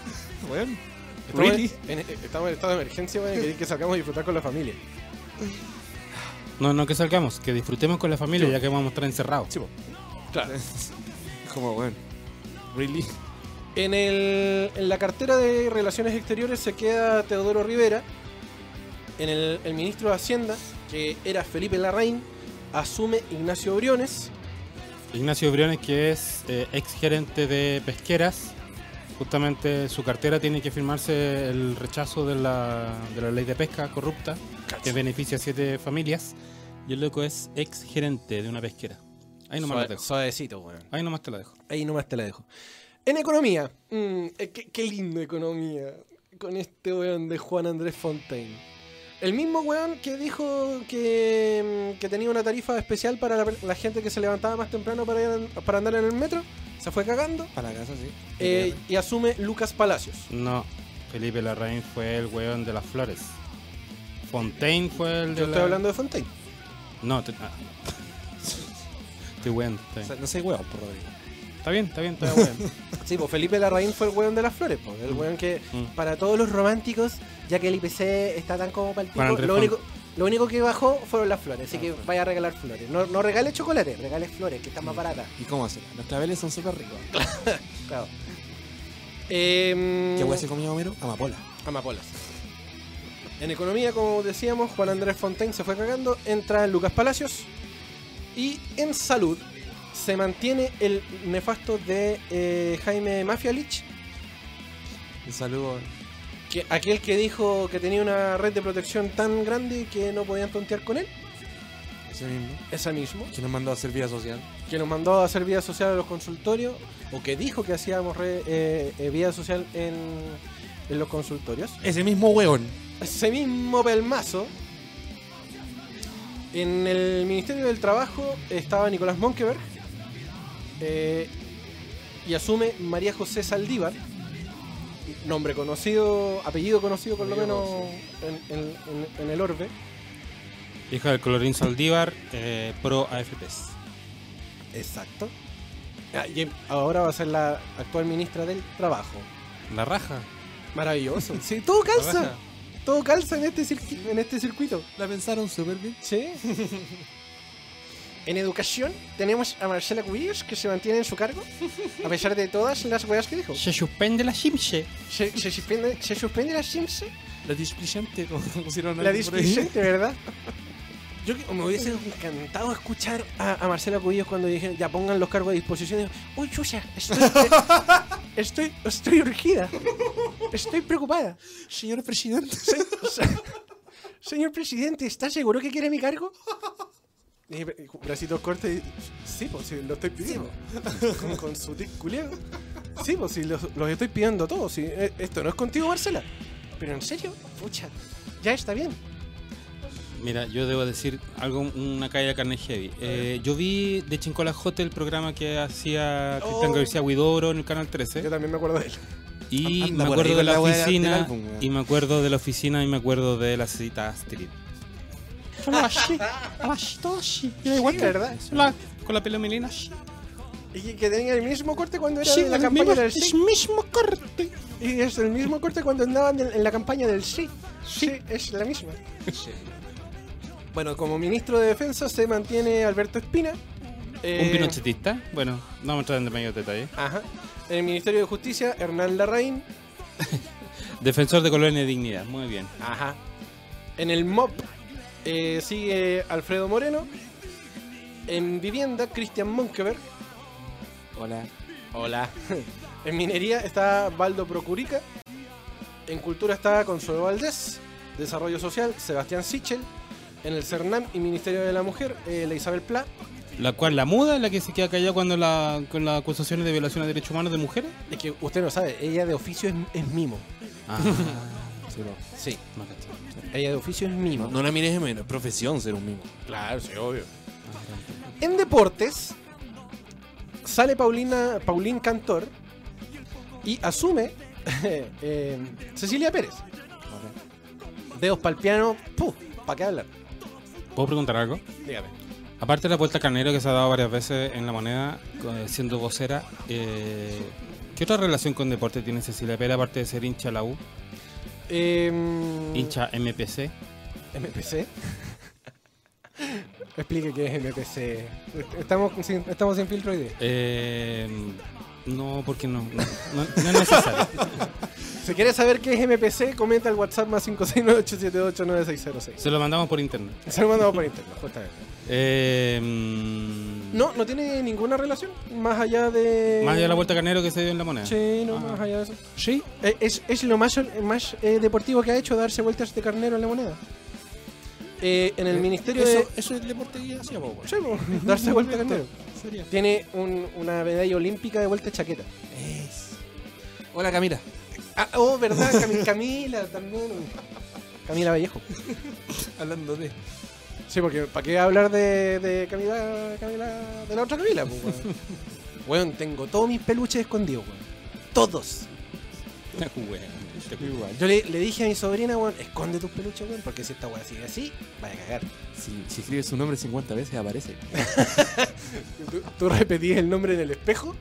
Bueno. Estamos, Really? en, en- estamos en estado de emergencia, weón, y queréis que salgamos a disfrutar con la familia. No, no que salgamos, que disfrutemos con la familia Sí. ya que vamos a estar encerrados. Sí. Claro. *laughs* Como, bueno. ¿Really? En, el, en la cartera de Relaciones Exteriores se queda Teodoro Rivera. En el, el ministro de Hacienda, que era Felipe Larraín, asume Ignacio Briones. Ignacio Briones, que es eh, ex gerente de pesqueras, justamente su cartera tiene que firmarse el rechazo de la, de la ley de pesca corrupta, que beneficia a siete familias, y el loco es ex gerente de una pesquera. Ahí nomás Suave- la dejo. Suavecito, weón. Ahí nomás te la dejo. Ahí nomás te la dejo. En economía, mm, eh, qué, qué lindo economía. Con este weón de Juan Andrés Fontaine. El mismo weón que dijo que, mm, que tenía una tarifa especial para la, la gente que se levantaba más temprano para, ir para andar en el metro, se fue cagando Para la casa, sí. eh, y asume Lucas Palacios. No, Felipe Larraín fue el weón de las flores. Fontaine fue el de Yo la- estoy hablando de Fontaine. No, te... ah. *laughs* estoy weón. O sea, bien, no sé, weón, por Rodrigo. está bien, está bien, está bien. *laughs* Sí, pues Felipe Larraín fue el weón de las flores, pues, el weón que Mm. para todos los románticos, ya que el IPC está tan como para el pico, lo único, lo único que bajó fueron las flores, así Ah, que vaya a regalar flores. No, no regale chocolate, regale flores, que están más baratas. ¿Y cómo hacerla? Los claveles son súper ricos. *laughs* Claro. Em, ¿Qué weón se comió Homero? Amapola. Amapolas. En economía, como decíamos, Juan Andrés Fontaine se fue cagando, entra Lucas Palacios. Y en salud se mantiene el nefasto de eh, Jaime Mafialich, Un saludo. que, aquel que dijo que tenía una red de protección tan grande que no podían tontear con él. Ese mismo. Esa mismo. Que nos mandó a hacer vida social. Que nos mandó a hacer vida social a los consultorios. O que dijo que hacíamos re- eh, eh, vida social en, en los consultorios. Ese mismo weón. ese mismo pelmazo, en el Ministerio del Trabajo estaba Nicolás Monkeberg eh, y asume María José Saldívar, nombre conocido, apellido conocido por lo menos en, en- en- en el orbe. Hija del colorín Saldívar, eh, pro AFPs. Exacto. Ah, y ahora va a ser la actual ministra del Trabajo. La raja. Maravilloso. *laughs* Sí, todo La calza. Todo calza en este, en este circuito. La pensaron súper bien. Sí. En educación tenemos a Marcela Cubillos que se mantiene en su cargo a pesar de todas las weas que dijo. Se suspende la Simse. Se, se suspende, se suspende la Simse, La displicente, como *laughs* pusieron la displicente, ¿verdad? *laughs* Yo que- me hubiese encantado escuchar a, a Marcela Cubillos cuando dije ya pongan los cargos a disposición. Uy, chucha, estoy, *laughs* estoy, estoy urgida, estoy preocupada. Señor presidente. Se- se- señor presidente, ¿está seguro que quiere mi cargo? Y dije, bracitos cortos y... Sí, pues sí, lo estoy pidiendo. con, con su tic culiao. Sí, pues sí, los, los estoy pidiendo todos. Sí. Eh, Esto no es contigo, Marcela. Pero en serio, pucha, ya está bien. Mira, yo debo decir algo, una calle de carne heavy. Eh, yo vi de Chincola Hotel el programa que hacía Cristian Oh. García Huidoro en el canal Yo 13. también me acuerdo de él. Y Anda me acuerdo de con la la oficina. álbum, y me acuerdo de la oficina y me acuerdo de la cita Astrid. Era igual Sí, que- ¿verdad? la- con la pelomelina. Y que, tenía el mismo corte cuando era Sí, de la campaña mismo, del el sí. mismo corte. Y es el mismo corte cuando andaban en, en la campaña del sí. Sí, es la misma. Bueno, como ministro de Defensa se mantiene Alberto Espina. Eh, Un pinochetista. Bueno, no vamos a entrar en mayor detalle. Ajá. En el Ministerio de Justicia, Hernán Larraín. *laughs* Defensor de colonia y dignidad. Muy bien. Ajá. En el MOP eh, sigue Alfredo Moreno. En Vivienda, Cristian Monkeberg. Hola. Hola. *laughs* en Minería está Baldo Procurica. En Cultura está Consuelo Valdés. Desarrollo Social, Sebastián Sichel. En el CERNAM y Ministerio de la Mujer, eh, la Isabel Pla. La cual, la muda, es la que se queda callada cuando la, con las acusaciones de violación de derechos humanos de mujeres. Es que usted no sabe, ella de oficio es, es mimo. Ah, *laughs* Sí, no. Sí, no ella de oficio es mimo. No, no la mires de menos, es profesión ser un mimo. Claro, sí, obvio. En deportes, sale Paulina, Paulín Cantor y asume *laughs* eh, Cecilia Pérez. Dedos pa'l piano, ¡puf! ¿Para qué hablar? ¿Puedo preguntar algo? Dígame. Aparte de la vuelta carnero que se ha dado varias veces en la moneda, siendo vocera, eh, ¿qué otra relación con deporte tiene Cecilia Pérez aparte de ser hincha la U? Em, Hincha MPC. MPC. *laughs* Explique qué es MPC. Estamos sin, estamos sin filtro hoy día. Eh, no, porque no, no, no- no es necesario. *laughs* Si quieres saber qué es MPC, comenta al WhatsApp más 569-878-9606. Se lo mandamos por internet. Se lo mandamos por internet, justamente. Eh, No, no tiene ninguna relación más allá de. Más allá de la vuelta carnero que se dio en la moneda. Sí, no, Ah. más allá de eso. Sí. Eh, Es, es lo más, más eh, deportivo que ha hecho darse vueltas de carnero en la moneda. Eh, en el ministerio eso, de. eso es el deporte que hacía, po, Sí, po, *laughs* darse vuelta carnero. Sería. Tiene un- una medalla olímpica de vuelta de chaqueta. Es. Hola, Camila. Ah, oh, verdad, Cami- *laughs* Camila también. Camila Vallejo. *laughs* Hablando de. Sí, porque ¿para qué hablar de, de Camila, Camila, de la otra Camila? Pues, weón. Weón, tengo todos mis peluches escondidos, weón. Todos. Este Igual. Yo le, le dije a mi sobrina, weón, esconde tus peluches, weón, porque si esta weá sigue así, vaya a cagar. Si, si escribes su nombre 50 veces, aparece. *laughs* ¿Tú, tú repetís el nombre en el espejo?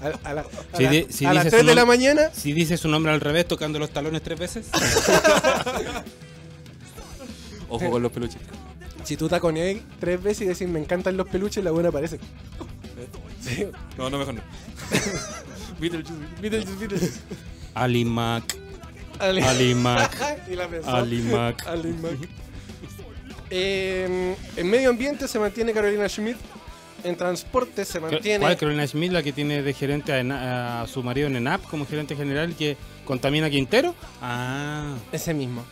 A, a la- a Si la- di- si a las dices 3 su de la mañana. Si dice su nombre al revés tocando los talones tres veces. *laughs* Ojo con los peluches. Si tú taconeas tres veces y decís me encantan los peluches, la buena aparece. Sí. No, no, mejor no. *laughs* Beetlejuice, Beetlejuice, Beetlejuice. Ali Mac. Ali, Ali Mac. *laughs* y la pensó. Ali Mac. Ali Mac. Eh, en medio ambiente se mantiene Carolina Schmidt. En transporte se mantiene. ¿Cuál Carolina Schmidt, la que tiene de gerente a, a su marido en ENAP como gerente general que contamina Quintero? Ah. Ese mismo.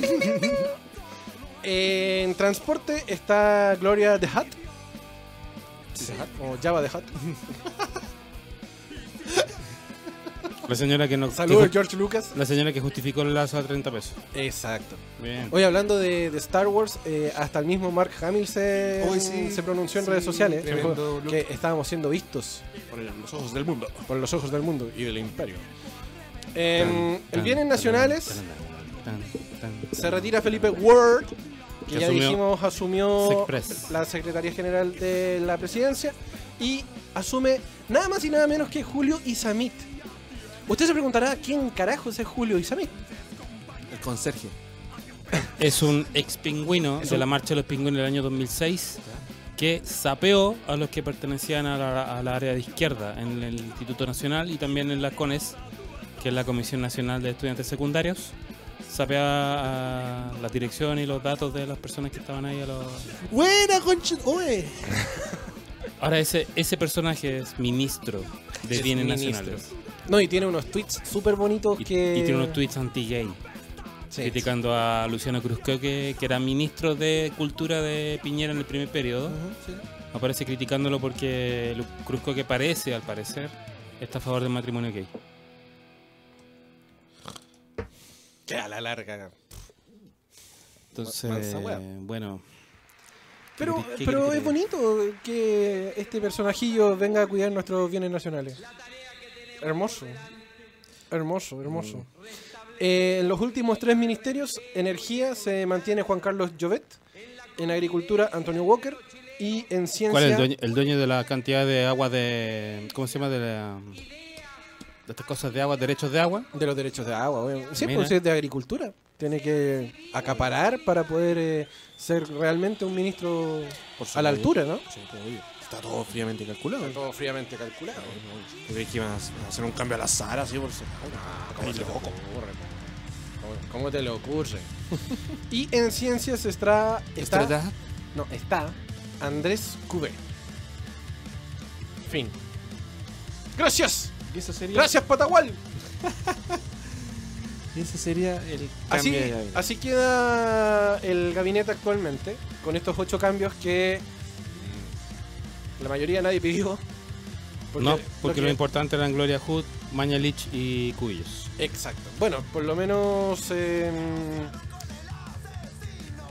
*laughs* en transporte está Gloria de Hutt. O Java de Hutt. *laughs* La señora que no. Saludos, George Lucas. la señora que justificó el lazo a 30 pesos. Exacto. Bien. Hoy hablando de, de Star Wars, eh, hasta el mismo Mark Hamill se, Hoy sí, se pronunció en sí, redes sociales tremendo dijo que estábamos siendo vistos Por los ojos del mundo. por los ojos del mundo y del imperio. En Tan, el bienes nacionales tan, tan, tan. se retira Felipe Ward, que Que ya asumió dijimos asumió Sexpress. la Secretaría General de la Presidencia y asume nada más y nada menos que Julio Isamit. Usted se preguntará quién carajos es Julio Isamit. El conserje. Es un ex pingüino de la marcha de los pingüinos del año 2006 que sapeó a los que pertenecían a la, a la área de izquierda en el Instituto Nacional y también en la CONES, que es la Comisión Nacional de Estudiantes Secundarios. Sapea a la dirección y los datos de las personas que estaban ahí. A los... Buena, concha. Oye. Ahora ese, ese personaje es ministro de Es Bienes ministro. Nacionales No, y tiene unos tweets súper bonitos y, que... y tiene unos tweets anti-gay. Sí. criticando a Luciano Cruzco, que, que era ministro de Cultura de Piñera en el primer periodo. Sí. Aparece criticándolo porque Cruzco, que parece, al parecer, está a favor del matrimonio gay. Que a la larga. Entonces, Mansa bueno. Pero, ¿Qué- qué pero es bonito que este personajillo venga a cuidar nuestros bienes nacionales. Hermoso. Hermoso, hermoso. Eh, en los últimos tres ministerios, energía se mantiene Juan Carlos Llovet, en agricultura Antonio Walker y en ciencia... ¿Cuál es el dueño, el dueño de la cantidad de agua de. ¿Cómo se llama? De, la- de estas cosas de agua, derechos de agua. De los derechos de agua, weón. Sí, pues es de agricultura. Tiene que acaparar para poder eh, ser realmente un ministro Por a la altura, ¿no? Sí. Está todo fríamente calculado. Todo fríamente calculado. ¿Tú crees que iban a hacer un cambio al azar así por ser? ¿Cómo Ay, te lo loco. ocurre? ¿Cómo, cómo te le ocurre? *laughs* y en ciencias está, está, ¿Está? no, está Andrés Cubé. Fin. Gracias. Y eso sería, Gracias, Patagual. *laughs* y ese sería el Así, cambio de gabinete. así queda el gabinete actualmente, con estos ocho cambios que la mayoría nadie pidió. no, porque lo, que- importante eran Gloria Hood, Mañalich y Cubillos. Exacto. Bueno, por lo menos. eh,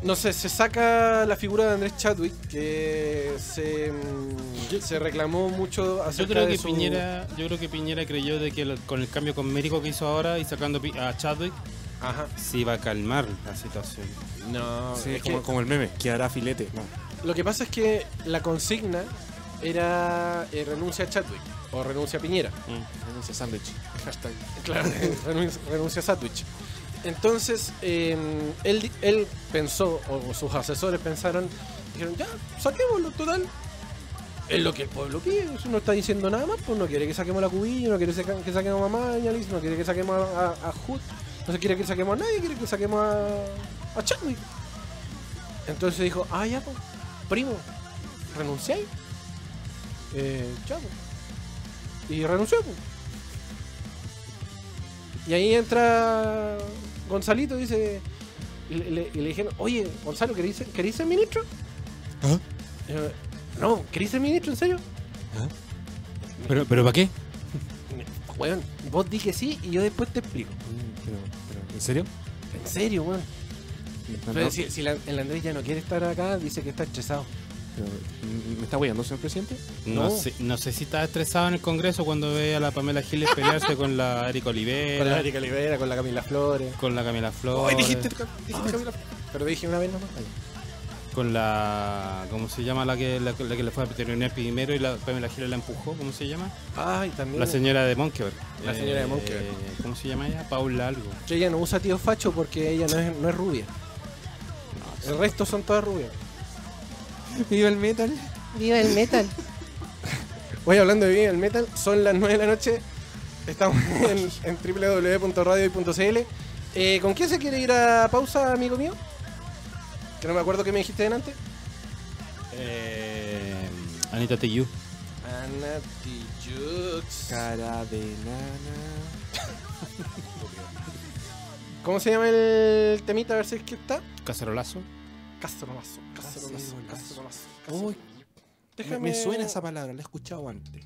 no sé, se saca la figura de Andrés Chadwick, que se, mm, se reclamó mucho Yo acerca creo de que su- Piñera, yo creo que Piñera creyó de que el- con el cambio con Mérico que hizo ahora y sacando pi- a Chadwick Ajá. se iba a calmar la situación. No, Sí, es es como, que como el meme, que hará filete. No. lo que pasa es que la consigna era eh, renuncia a Chadwick o renuncia a Piñera. Mm. Renuncia sándwich. Hashtag. *laughs* Claro, renuncia, a Sandwich. Entonces, eh, él, él pensó, o sus asesores pensaron, dijeron, ya, saquémoslo, total. Es lo que el pueblo pide, no está diciendo nada más, pues no quiere que saquemos a la Cubillo, no quiere que saquemos a Mañalis, no quiere que saquemos a, a, a Hood, no se quiere que saquemos a nadie, quiere que saquemos a, a Chadwick. Entonces dijo, ah, ya, pues, primo, renunciáis. Eh, pues. Y renunció, pues. Y ahí entra Gonzalito y dice. Y le, le- dijeron, oye, Gonzalo, ¿queréis ser, ¿queréis ser ministro? ¿Ah? No, ¿queréis ser ministro, en serio? ¿Pero, ¿Pero para qué? *laughs* Weón, vos dije sí y yo después te explico. Mm, Pero, pero, ¿En serio? En serio, weón. Pero si, si la- el Andrés ya no quiere estar acá, dice que está estresado. ¿Me está hueando, señor presidente? No, No. Sé, no sé si estaba estresado en el Congreso cuando ve a la Pamela Giles pelearse con la Erika Con la Olivera, Erika Olivera, con la Camila Flores. con la Camila Flores, dijiste, dijiste Camila. Pero dije una vez nomás. con la... ¿Cómo se llama la que, la, la que le fue a veterinaria primero y la Pamela Giles la empujó? ¿Cómo se llama? Ay, también. La señora de Monkeberg. La señora de Monkeberg. ¿Cómo se llama ella? Paula algo. Ella no usa tío facho porque ella no es, no es rubia. El resto son todas rubias. Viva el metal. Viva el metal. Hoy hablando de Viva el Metal, son las 9 de la noche. Estamos en, en www.radio.cl. Eh, ¿Con quién se quiere ir a pausa, amigo mío? Que no me acuerdo qué me dijiste delante. Eh, Anita Tijoux. Ana. Cara de nana. *laughs* ¿Cómo se llama el temita? A ver si es que está. Cacerolazo. Cacerolazo. Cacerolazo. Cacerolazo. Uy, Déjame... me suena esa palabra, la he escuchado antes.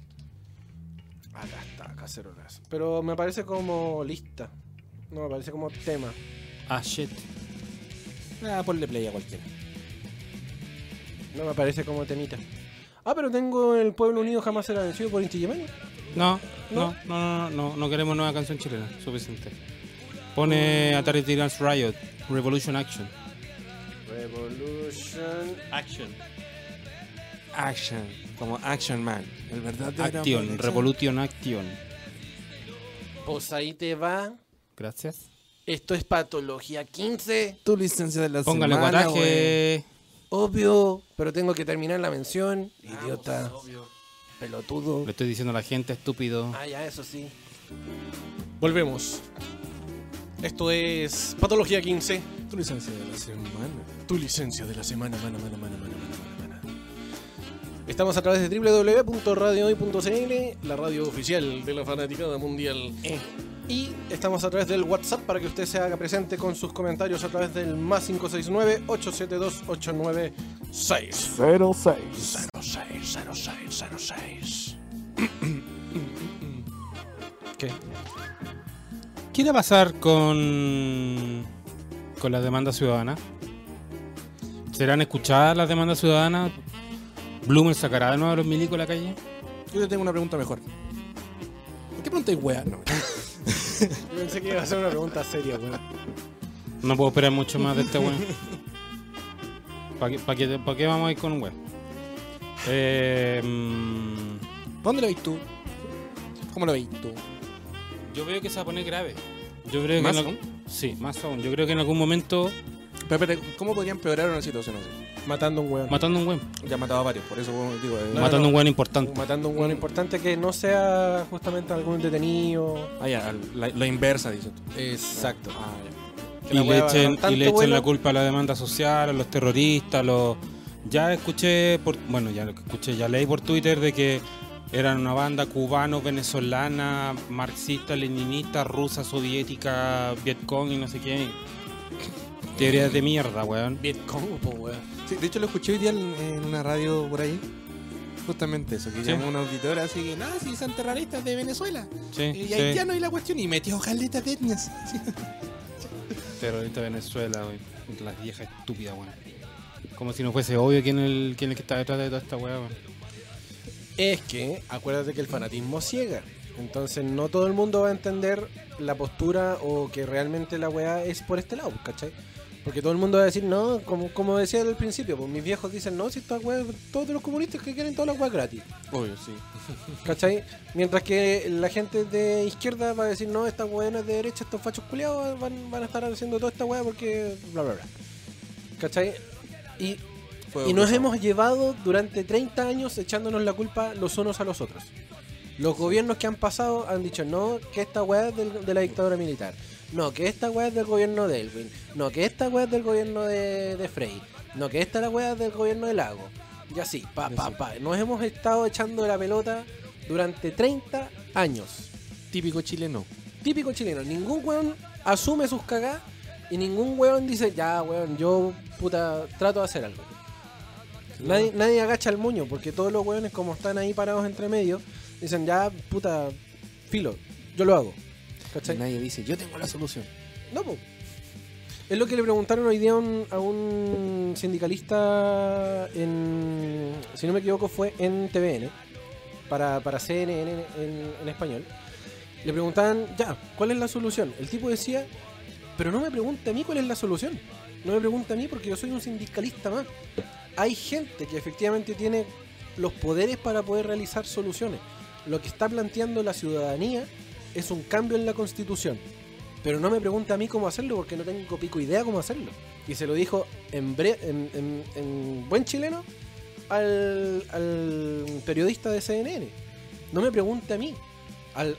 Acá está, cacerolazo. Pero me parece como lista. No, me parece como tema. Ah, shit. Ah, ponle play a cualquiera. No me parece como temita. Ah, pero tengo el pueblo unido jamás será vencido por Inti ¿No? no, no, no, no, no queremos nueva canción chilena, suficiente. Pone Atari Tyrants Riot, Revolution Action. Revolution Action. Action, como Action Man. El verdadero. Action, Revolution Action. Pues ahí te va. Gracias. Esto es patología 15. Tu licencia de la Póngale semana, guataje. Obvio, pero tengo que terminar la mención. Idiota. Pelotudo. Le estoy diciendo a la gente, estúpido. Ah, ya, eso sí. Volvemos. Esto es Patología 15. güey. Tu licencia de la semana. Tu licencia de la semana, mana, mana, mana, mana, mana, mana. Estamos a través de www.radiohoy.cl, la radio oficial de la fanaticada mundial. Y estamos a través del WhatsApp para que usted se haga presente con sus comentarios a través del más 569-872-896. 06. 060606. ¿Qué? ¿Qué irá a pasar con, con la demanda ciudadana? ¿Serán escuchadas las demandas ciudadanas? ¿Blumen sacará de nuevo a los milicos a la calle? Yo te tengo una pregunta mejor. qué preguntáis weá? No. *laughs* Yo pensé que iba a ser una pregunta seria, weón. No puedo esperar mucho más de este weón. *laughs* ¿Para qué, pa' qué- pa' qué vamos a ir con un weón? Eh, mm, ¿Dónde lo veis tú? ¿Cómo lo veis tú? yo veo que se va a poner grave. Yo creo que ¿Más en algún- Sí, más aún. Yo creo que en algún momento ¿cómo podría empeorar una situación así? Matando un weón. matando a un weón. Ya ha matado a varios, por eso digo. eh, No, matando no. a un weón importante. Matando un weón importante que no sea justamente algún detenido. Ah, ya, la, la inversa, dices tú. Exacto. Ah, ya. Que Y la le, echen, y le echen la culpa a la demanda social, a los terroristas, a los... Ya escuché, por, bueno, ya lo que escuché, ya leí por Twitter de que eran una banda cubano, venezolana, marxista, leninista, rusa, soviética, Vietcong y no sé qué. Teorías de mierda, weón. Vietcong, po, weón. Sí, de hecho lo escuché hoy día en, en una radio por ahí. Justamente eso, que Sí. llamó un auditor así que, no, si son terroristas de Venezuela. Sí, y sí. haitianos y la cuestión. Y metió caletas de etnias. Sí. Terrorista de Venezuela, weón. Las viejas estúpidas, weón. Como si no fuese obvio quién es el, quién es el que está detrás de toda esta weá, weón. Es que acuérdate que el fanatismo ciega. Entonces no todo el mundo va a entender la postura o que realmente la weá es por este lado, ¿cachai? Porque todo el mundo va a decir, no, como, como decía al principio, pues mis viejos dicen, no, si esta weá, todos los comunistas que quieren todas las weas gratis, Obvio, sí. ¿cachai? Mientras que la gente de izquierda va a decir, no, estas weas no es de derecha, estos fachos culiados van, van a estar haciendo toda esta weá porque bla bla bla. ¿Cachai? Y Fue y nos hemos llevado durante 30 años echándonos la culpa los unos a los otros. Los gobiernos que han pasado han dicho, no, que esta weá es de la dictadura militar. No, que esta weá es del gobierno de Elwin. No, que esta weá es del gobierno de, de Frey. No, que esta la weá es del gobierno de Lago. Y así, pa, pa, pa. Nos hemos estado echando la pelota durante 30 años. Típico chileno. Típico chileno. Ningún weón asume sus cagadas y ningún weón dice, ya weón, yo puta trato de hacer algo. Nadie, nadie agacha el moño porque todos los weones como están ahí parados entre medio, dicen, ya puta, filo, yo lo hago. ¿Cachai? Nadie dice, yo tengo la solución. No, po. Es lo que le preguntaron hoy día a un, a un sindicalista en, si no me equivoco, fue en TVN, para, para CNN en, en- en español. Le preguntaban, ya, ¿cuál es la solución? El tipo decía, pero no me pregunte a mí cuál es la solución. No me pregunte a mí porque yo soy un sindicalista más. Hay gente que efectivamente tiene los poderes para poder realizar soluciones. Lo que está planteando la ciudadanía es un cambio en la constitución. Pero no me pregunte a mí cómo hacerlo porque no tengo pico idea cómo hacerlo. Y se lo dijo en, bre- en, en- en buen chileno al, al periodista de CNN. No me pregunte a mí. Al,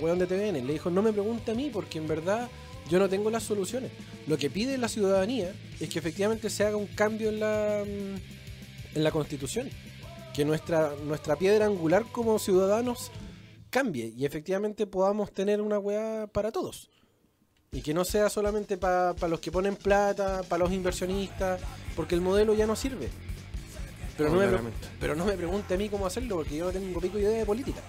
weón de TVN. Le dijo, no me pregunte a mí porque en verdad yo no tengo las soluciones. Lo que pide la ciudadanía es que efectivamente se haga un cambio en la, mm, en la constitución. Que nuestra, nuestra piedra angular como ciudadanos cambie y efectivamente podamos tener una weá para todos. Y que no sea solamente para los que ponen plata, para los inversionistas, porque el modelo ya no sirve. Pero No, me, pero no me pregunte a mí cómo hacerlo, porque yo no tengo pico idea de política.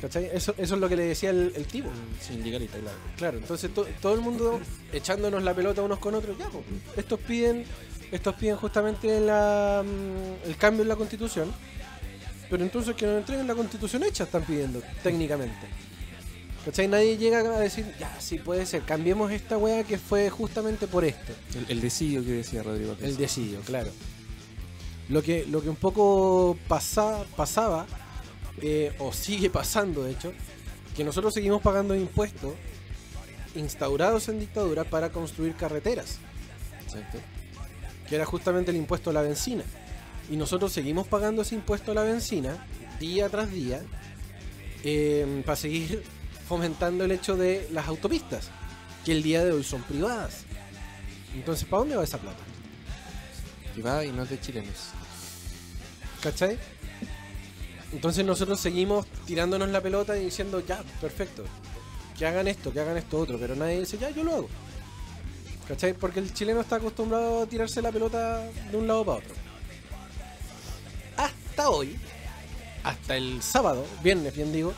¿Cachai? Eso, eso es lo que le decía el, el tipo. Sindicalista, claro. Claro, entonces to- todo el mundo echándonos la pelota unos con otros, ya, pues, estos piden, estos piden justamente la, mm, el cambio en la constitución, pero entonces que nos entreguen la constitución hecha están pidiendo, técnicamente. ¿Cachai? Nadie llega a decir, ya, sí puede ser, cambiemos esta weá que fue justamente por esto. El, el decidio que decía Rodrigo. Pérez. El decidio, claro. Lo que, lo que un poco pasa, pasaba, eh, o sigue pasando de hecho, que nosotros seguimos pagando impuestos instaurados en dictadura para construir carreteras, Exacto. que era justamente el impuesto a la benzina. Y nosotros seguimos pagando ese impuesto a la benzina día tras día eh, para seguir *laughs* fomentando el hecho de las autopistas, que el día de hoy son privadas. Entonces, ¿para dónde va esa plata? Privada y no es de chilenos. ¿Cachai? Entonces nosotros seguimos tirándonos la pelota y diciendo, ya, perfecto, que hagan esto, que hagan esto otro, pero nadie dice, ya, yo lo hago. ¿Cachai? Porque el chileno está acostumbrado a tirarse la pelota de un lado para otro. Hasta hoy, hasta el sábado, viernes, bien digo,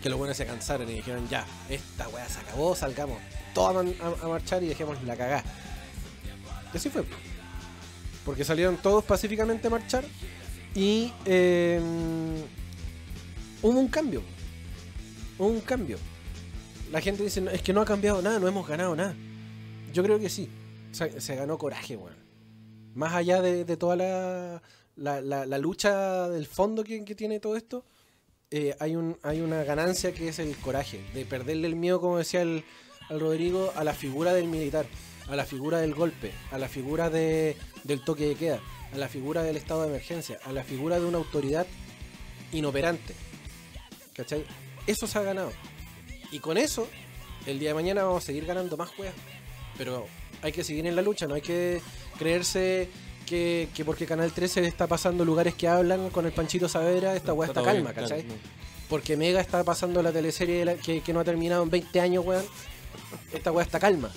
que los buenos se cansaron y dijeron, ya, esta weá se acabó, salgamos todos a, a- marchar y dejemos la cagá. Y así fue. Porque salieron todos pacíficamente a marchar y eh, hubo un cambio. un cambio. La gente dice, "No, es que no ha cambiado nada, no hemos ganado nada. Yo creo que sí. Se, ganó coraje, weón. Más allá de toda la, la, la- lucha del fondo que, tiene todo esto, eh, hay, un, hay una ganancia que es el coraje, de perderle el miedo, como decía el, al Rodrigo, a la figura del militar, a la figura del golpe, a la figura de, del toque de queda, a la figura del estado de emergencia, a la figura de una autoridad inoperante. ¿Cachai? Eso se ha ganado. Y con eso, el día de mañana vamos a seguir ganando más juegas. Pero hay que seguir en la lucha, no hay que creerse que, que porque Canal 13 está pasando lugares que hablan con el Panchito Saavedra, esta weá está calma, bien, ¿cachai? Porque Mega está pasando la teleserie la- que, que no ha terminado en 20 años, weón. Esta weá está calma.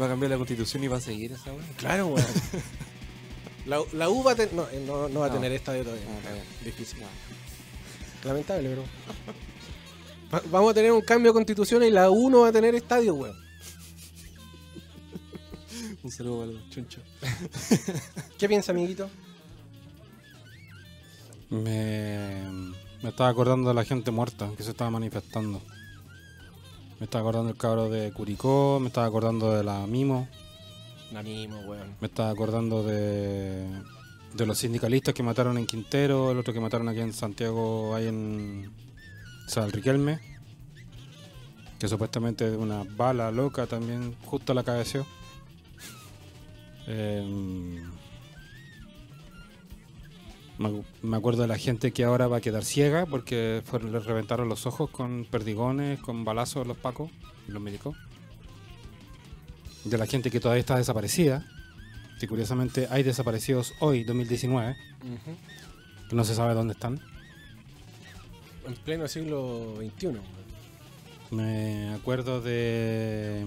Va a cambiar la constitución y va a seguir esa weá. Claro, weón. *laughs* La, la U va a ten- no, eh, no, no va a No. tener estadio todavía. No, bien. Difícil. Lamentable, pero. *laughs* Va- Vamos a tener un cambio de constitución y la U no va a tener estadio, weón. Un saludo para los chunchos. *laughs* ¿Qué piensa, amiguito? Me, me estaba acordando de la gente muerta que se estaba manifestando. Me estaba acordando del cabro de Curicó, me estaba acordando de la Mimo, La misma, weón. me estaba acordando de, de los sindicalistas que mataron en Quintero, el otro que mataron aquí en Santiago, ahí en San Riquelme, que supuestamente una bala loca también justo la cabeció. Em, me, acuerdo de la gente que ahora va a quedar ciega porque fueron, les reventaron los ojos con perdigones, con balazos los pacos y los médicos. De la gente que todavía está desaparecida, que curiosamente hay desaparecidos hoy, 2019, que no se sabe dónde están. En pleno siglo XXI. Me acuerdo de.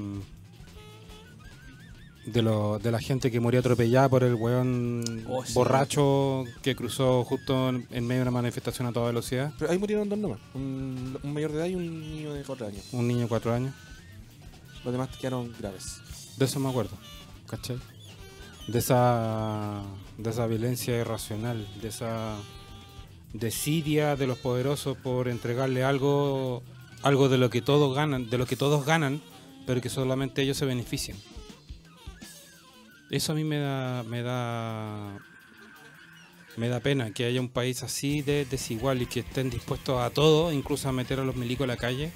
De, lo, de la gente que murió atropellada por el weón Oh, sí. borracho que cruzó justo en, en medio de una manifestación a toda velocidad. Pero ahí murieron dos nomás. Un, un mayor de edad y un niño de 4 años. Un niño de cuatro años. Los demás quedaron graves. De eso me acuerdo. ¿Cachai? De esa. De esa violencia irracional. De esa. Desidia de los poderosos por entregarle algo. Algo de lo que todos ganan. De lo que todos ganan. Pero que solamente ellos se benefician. Eso a mí me da. Me da. Me da pena que haya un país así de desigual y que estén dispuestos a todo, incluso a meter a los milicos a la calle,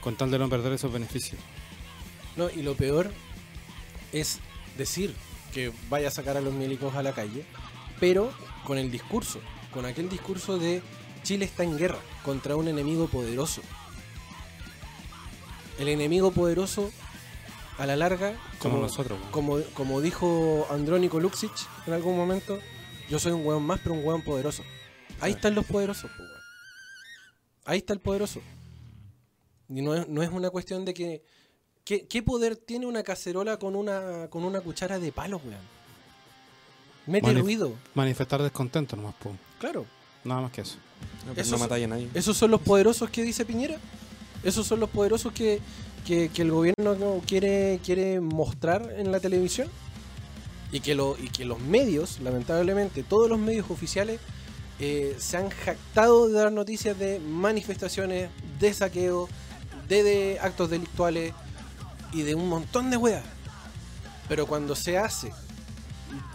con tal de no perder esos beneficios. No, y lo peor es decir que vaya a sacar a los milicos a la calle, pero con el discurso, con aquel discurso de Chile está en guerra contra un enemigo poderoso. El enemigo poderoso, a la larga, Como como, nosotros. como, como dijo Andrónico Luxic en algún momento, yo soy un weón más, pero un weón poderoso. Ahí están los poderosos, weón. Ahí está el poderoso. Y no es, no es una cuestión de que. ¿qué, qué poder tiene una cacerola con una, con una cuchara de palo, weón? Mete Manif- ruido, Manifestar descontento nomás, po. claro. Nada más que eso. No, no matáis a nadie. ¿Esos son los poderosos que dice Piñera? ¿Esos son los poderosos que, que- el gobierno no quiere, quiere mostrar en la televisión? Y que, lo, y que los medios, lamentablemente, todos los medios oficiales eh, se han jactado de dar noticias de manifestaciones, de saqueo, de, de actos delictuales y de un montón de weas. Pero cuando se hace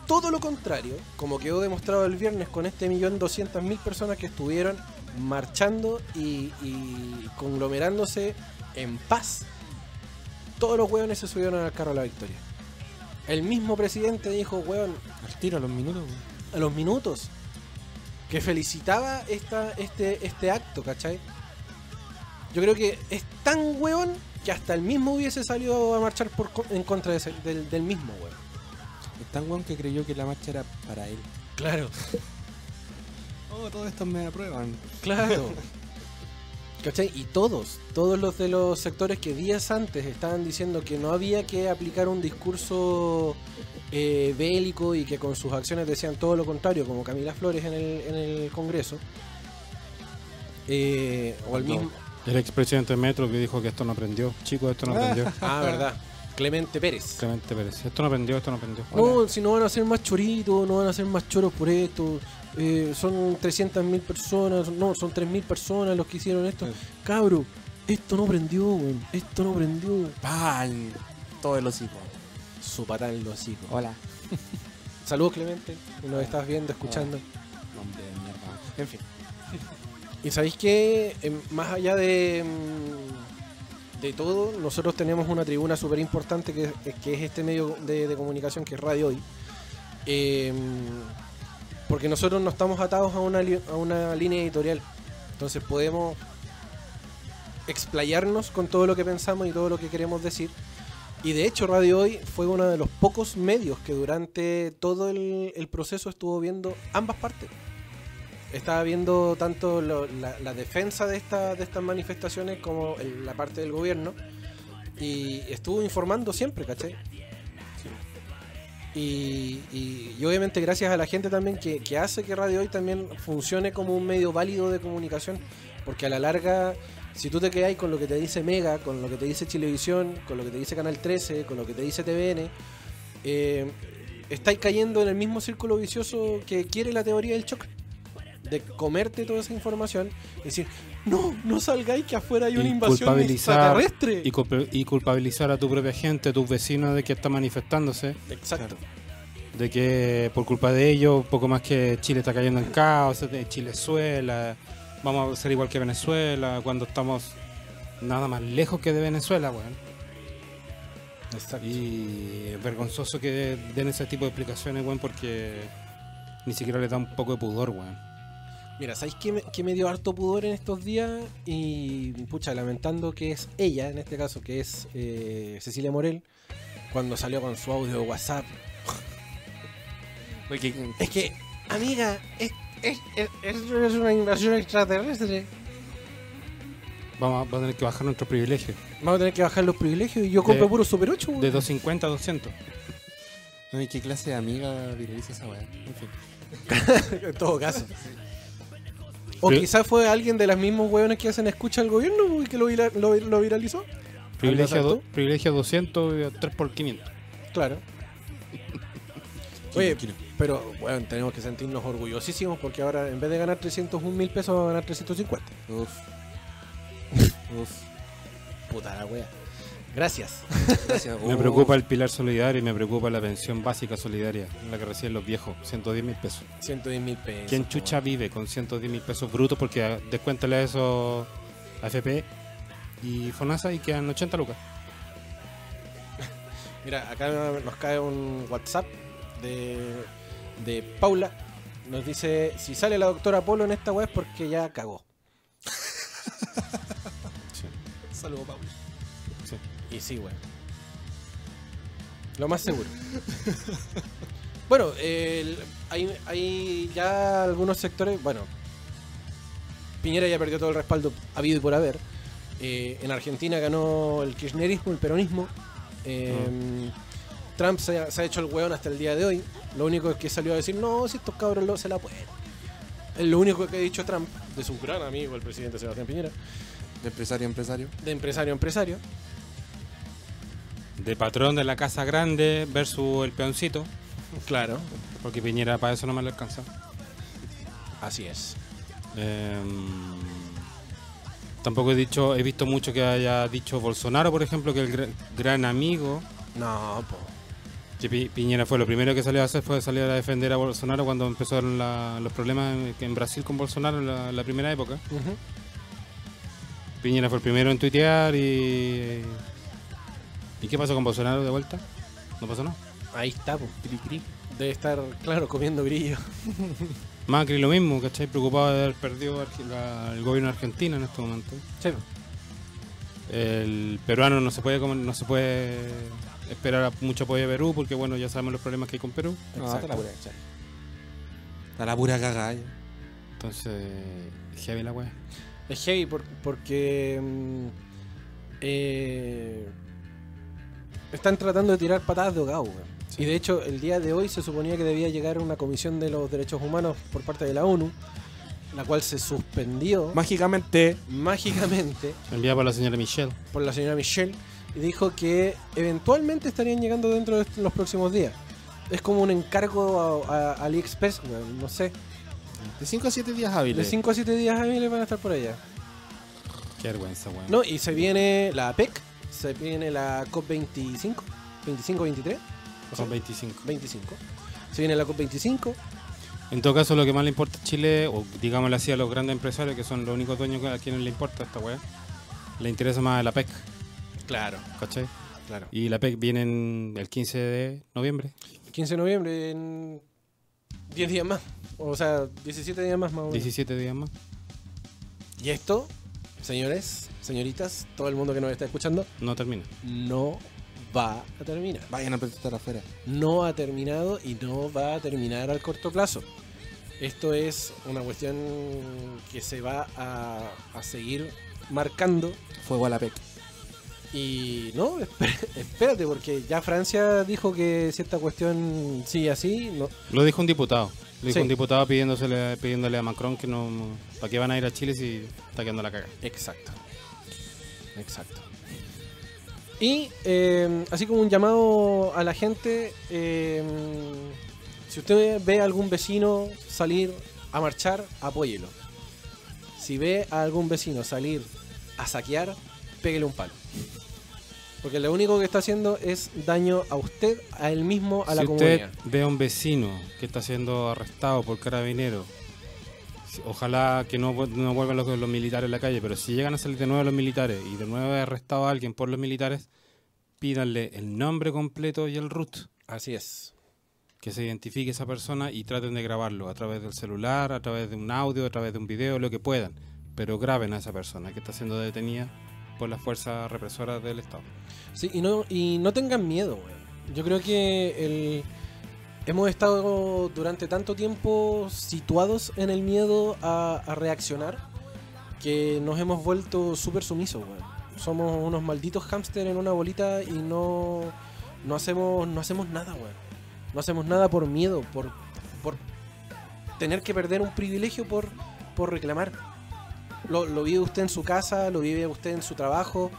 todo lo contrario, como quedó demostrado el viernes con este millón doscientas mil personas que estuvieron marchando y, y conglomerándose en paz, todos los hueones se subieron al carro de la victoria. El mismo presidente dijo, hueón, Al tiro, a los minutos. weón. a los minutos, que felicitaba esta, este, este acto, ¿cachai? Yo creo que es tan hueón que hasta el mismo hubiese salido a marchar por, en contra de ese- del, del mismo, hueón. Es tan weón que creyó que la marcha era para él. Claro. Oh, todos estos me aprueban. Claro. *laughs* ¿Cachai? Y todos, todos los de los sectores que días antes estaban diciendo que no había que aplicar un discurso eh, bélico y que con sus acciones decían todo lo contrario, como Camila Flores en el, en el Congreso. Eh, o el mismo. El expresidente Metro que dijo que esto no aprendió. Chicos, esto no aprendió. *laughs* Ah, verdad. Clemente Pérez. Clemente Pérez. Esto no prendió, esto no prendió. No, si no van a ser más choritos, no van a ser más choros por esto. Eh, son 300.000 personas, no, son 3.000 personas los que hicieron esto. Sí. Cabro, esto no prendió, weón. Esto no prendió. ¡Pam! Todo el hocico. Su patán en los hocicos. Hola. *laughs* Saludos, Clemente. que Nos estás viendo, escuchando. Hombre de mierda. En fin. *laughs* Y sabéis que, em, más allá de, mm, de todo, nosotros tenemos una tribuna súper importante que, que es este medio de, de comunicación que es Radio Hoy. Em, porque nosotros no estamos atados a una, a una línea editorial. Entonces podemos explayarnos con todo lo que pensamos y todo lo que queremos decir. Y de hecho Radio Hoy fue uno de los pocos medios que durante todo el, proceso estuvo viendo ambas partes estaba viendo tanto la, defensa de, esta, de estas manifestaciones como la parte del gobierno y estuvo informando siempre, ¿cachai? Y, y- y obviamente gracias a la gente también que, que hace que Radio Hoy también funcione como un medio válido de comunicación, porque a la larga, si tú te quedas con lo que te dice Mega, con lo que te dice Chilevisión, con lo que te dice Canal 13, con lo que te dice TVN, eh, estáis cayendo en el mismo círculo vicioso que quiere la teoría del choque de comerte toda esa información y decir, no, no salgáis que afuera hay una invasión extraterrestre. Y, culpa- y culpabilizar a tu propia gente, a tus vecinos de que está manifestándose, Exacto. de que por culpa de ellos, poco más que Chile está cayendo en caos, Chilezuela, vamos a ser igual que Venezuela, cuando estamos nada más lejos que de Venezuela, weón. Exacto. Y es vergonzoso que den ese tipo de explicaciones, weón, porque ni siquiera les da un poco de pudor, weón. Mira, ¿sabéis qué me, qué me dio harto pudor en estos días? Y, pucha, lamentando que es ella, en este caso, que es eh, Cecilia Morel, cuando salió con su audio de WhatsApp. Es que, amiga, es, es, es, es una invasión extraterrestre. Vamos a, vamos a tener que bajar nuestros privilegios. Vamos a tener que bajar los privilegios y yo compro De- puro Super 8. weón. De 250 a 200. No, ¿y qué clase de amiga viraliza esa weá? En fin. *laughs* en todo caso. O Pero- quizás fue alguien de los mismos hueones que hacen escucha al gobierno y que lo, vira- lo, lo viralizó. Privilegio, ¿Algo do- privilegio 200 y 3 por 500. Claro. *laughs* Oye, pero bueno, tenemos que sentirnos orgullosísimos porque ahora en vez de ganar 301 mil pesos va a ganar 350. Uf. *laughs* Uf. Puta la wea. Gracias. Gracias. Me Uf. preocupa el pilar solidario y me preocupa la pensión básica solidaria, la que reciben los viejos, 110 mil pesos. 110 mil pesos. ¿Quién chucha vive con 110 mil pesos brutos? Porque ah, descuéntale eso a FP y FONASA y quedan 80 lucas. *laughs* Mira, acá nos cae un WhatsApp de, de Paula. Nos dice, si sale la doctora Polo en esta web es porque ya cagó. *laughs* Saludos, Paula. Y sí, weón. Lo más seguro. *laughs* bueno, hay, hay ya algunos sectores. Bueno, Piñera ya perdió todo el respaldo habido y por haber. Eh, en Argentina ganó el kirchnerismo, el peronismo. Eh, Trump se ha, se ha hecho el weón hasta el día de hoy. Lo único es que salió a decir, no, si estos cabros lo- se la pueden. Es lo único que ha dicho Trump, de su gran amigo, el presidente Sebastián Piñera, De empresario a empresario. de empresario a empresario. De patrón de la casa grande versus el peoncito, Claro, porque Piñera para eso no me le alcanza. así es. Em, tampoco he dicho, he visto mucho que haya dicho Bolsonaro, por ejemplo, que el gra- gran amigo, No, po. que Pi- Piñera fue lo primero que salió a hacer fue salir a defender a Bolsonaro cuando empezaron la- los problemas en, en Brasil con Bolsonaro en la, la primera época. Piñera fue el primero en tuitear y... ¿Y qué pasó con Bolsonaro de vuelta? ¿No pasó nada? Ahí está, po. Debe estar, claro, comiendo grillo. *laughs* Macri lo mismo, ¿cachai? Preocupado de haber perdido el gobierno argentino en este momento. Sí, El peruano no se puede comer- no se puede esperar a mucho apoyo de Perú porque bueno ya sabemos los problemas que hay con Perú. No, Exacto. está la pura cachai. Está la pura cagada. Entonces, heavy la wea. Es heavy por- porque mm, eh, están tratando de tirar patadas de ahogado. weón. Y de hecho, el día de hoy se suponía que debía llegar una comisión de los derechos humanos por parte de la ONU, la cual se suspendió Mágicamente. mágicamente *laughs* Enviada por la señora Michelle. por la señora Michelle. y dijo que eventualmente estarían llegando dentro de los próximos días. Es como un encargo a, a AliExpress, no sé. De 5 a 7 días De hábiles. 5 a 7 días hábiles van a estar por allá. Qué vergüenza, weón. No, y se viene la APEC, se viene la COP25, 25-23, Son 25. 25. Se viene la COP25. En todo caso, lo que más le importa a Chile, o digámoslo así a los grandes empresarios, que son los únicos dueños a quienes le importa esta weá, le interesa más la PEC, Claro, ¿cachai? claro. Y la PEC viene en el 15 de noviembre. 15 de noviembre, en 10 días más. O sea, 17 días más, más o menos. 17 días más. Y esto, señores, señoritas, todo el mundo que nos está escuchando, No termina. no va a terminar. Vayan a protestar afuera. No ha terminado y no va a terminar al corto plazo. Esto es una cuestión que se va a, a seguir marcando. Fuego a la PEC. Y no, espé- espérate, porque ya Francia dijo que si esta cuestión sigue así, no, Lo dijo un diputado. Lo dijo Sí. un diputado pidiéndosele, pidiéndole a Macron que no. ¿Para qué van a ir a Chile si está quedando la caga? Exacto. Exacto. Y eh, así como un llamado a la gente, eh, si usted ve a algún vecino salir a marchar, apóyelo. Si ve a algún vecino salir a saquear, pégale un palo. Porque lo único que está haciendo es daño a usted, a él mismo, a la si comunidad. usted ve a un vecino que está siendo arrestado por carabinero, si- ojalá que no, vu- no vuelvan los, los militares a la calle, pero si llegan a salir de nuevo los militares y de nuevo es arrestado a alguien por los militares, pídanle el nombre completo y el root, Así es. que se identifique esa persona y traten de grabarlo a través del celular, a través de un audio, a través de un video, lo que puedan, pero graben a esa persona que está siendo detenida por las fuerzas represoras del Estado. Sí, y no, y no tengan miedo, weón. Yo creo que el, hemos estado durante tanto tiempo situados en el miedo a, a reaccionar que nos hemos vuelto súper sumisos, weón. Somos unos malditos hámster en una bolita y no, no, hacemos, no hacemos nada, weón. No hacemos nada por miedo, por, por tener que perder un privilegio por, por reclamar. Lo, lo vive usted en su casa, lo vive usted en su trabajo.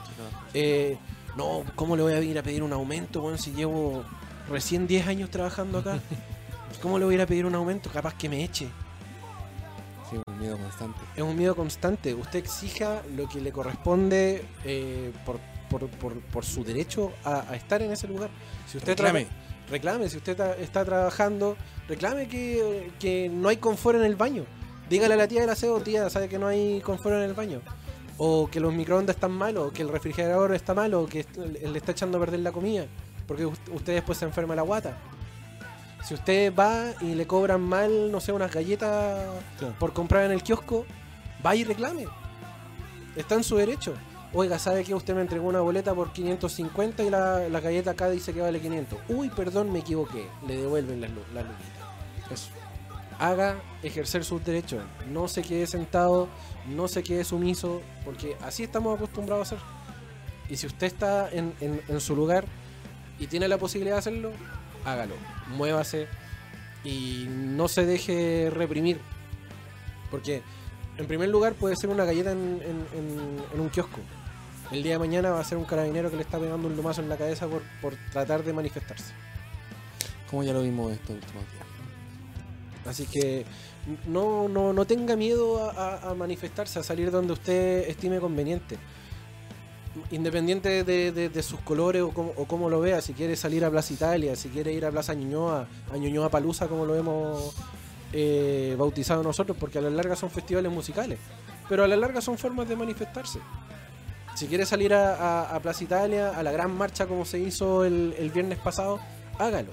Eh, no, ¿cómo le voy a ir a pedir un aumento, weón, si llevo recién 10 años trabajando acá? ¿Cómo le voy a ir a pedir un aumento? Capaz que me eche. Sí, un miedo constante. Es un miedo constante. Usted exija lo que le corresponde eh, por, por- por- por su derecho a, a estar en ese lugar. Si usted Reclame. reclame, si usted está trabajando, reclame que, que no hay confort en el baño. Dígale a la tía del aseo, tía, sabe que no hay confort en el baño. O que los microondas están malos, o que el refrigerador está malo, o que le está echando a perder la comida. Porque us- usted después se enferma la guata. Si usted va y le cobran mal, no sé, unas galletas Claro. por comprar en el kiosco, vaya y reclame. Está en su derecho. Oiga, ¿sabe que usted me entregó una boleta por 550 y la, la galleta acá dice que vale 500? Uy, perdón, me equivoqué. Le devuelven las luquitas. Eso. Haga ejercer sus derechos. No se quede sentado, no se quede sumiso, porque así estamos acostumbrados a hacer. Y si usted está en, en- en su lugar y tiene la posibilidad de hacerlo, hágalo. Muévase y no se deje reprimir. Porque, en primer lugar, puede ser una galleta en, en- en- en un kiosco. El día de mañana va a ser un carabinero que le está pegando un lumazo en la cabeza por, por tratar de manifestarse. Como ya lo vimos estos últimos días. Así que no, no, no tenga miedo a, a- a manifestarse, a salir donde usted estime conveniente. Independiente de, sus colores o cómo, o cómo lo vea, si quiere salir a Plaza Italia, si quiere ir a Plaza Ñuñoa, a Ñuñoa Palusa como lo hemos eh, bautizado nosotros, porque a la larga son festivales musicales, pero a la larga son formas de manifestarse. Si quiere salir a, Plaza Italia, a la gran marcha como se hizo el, el viernes pasado, hágalo.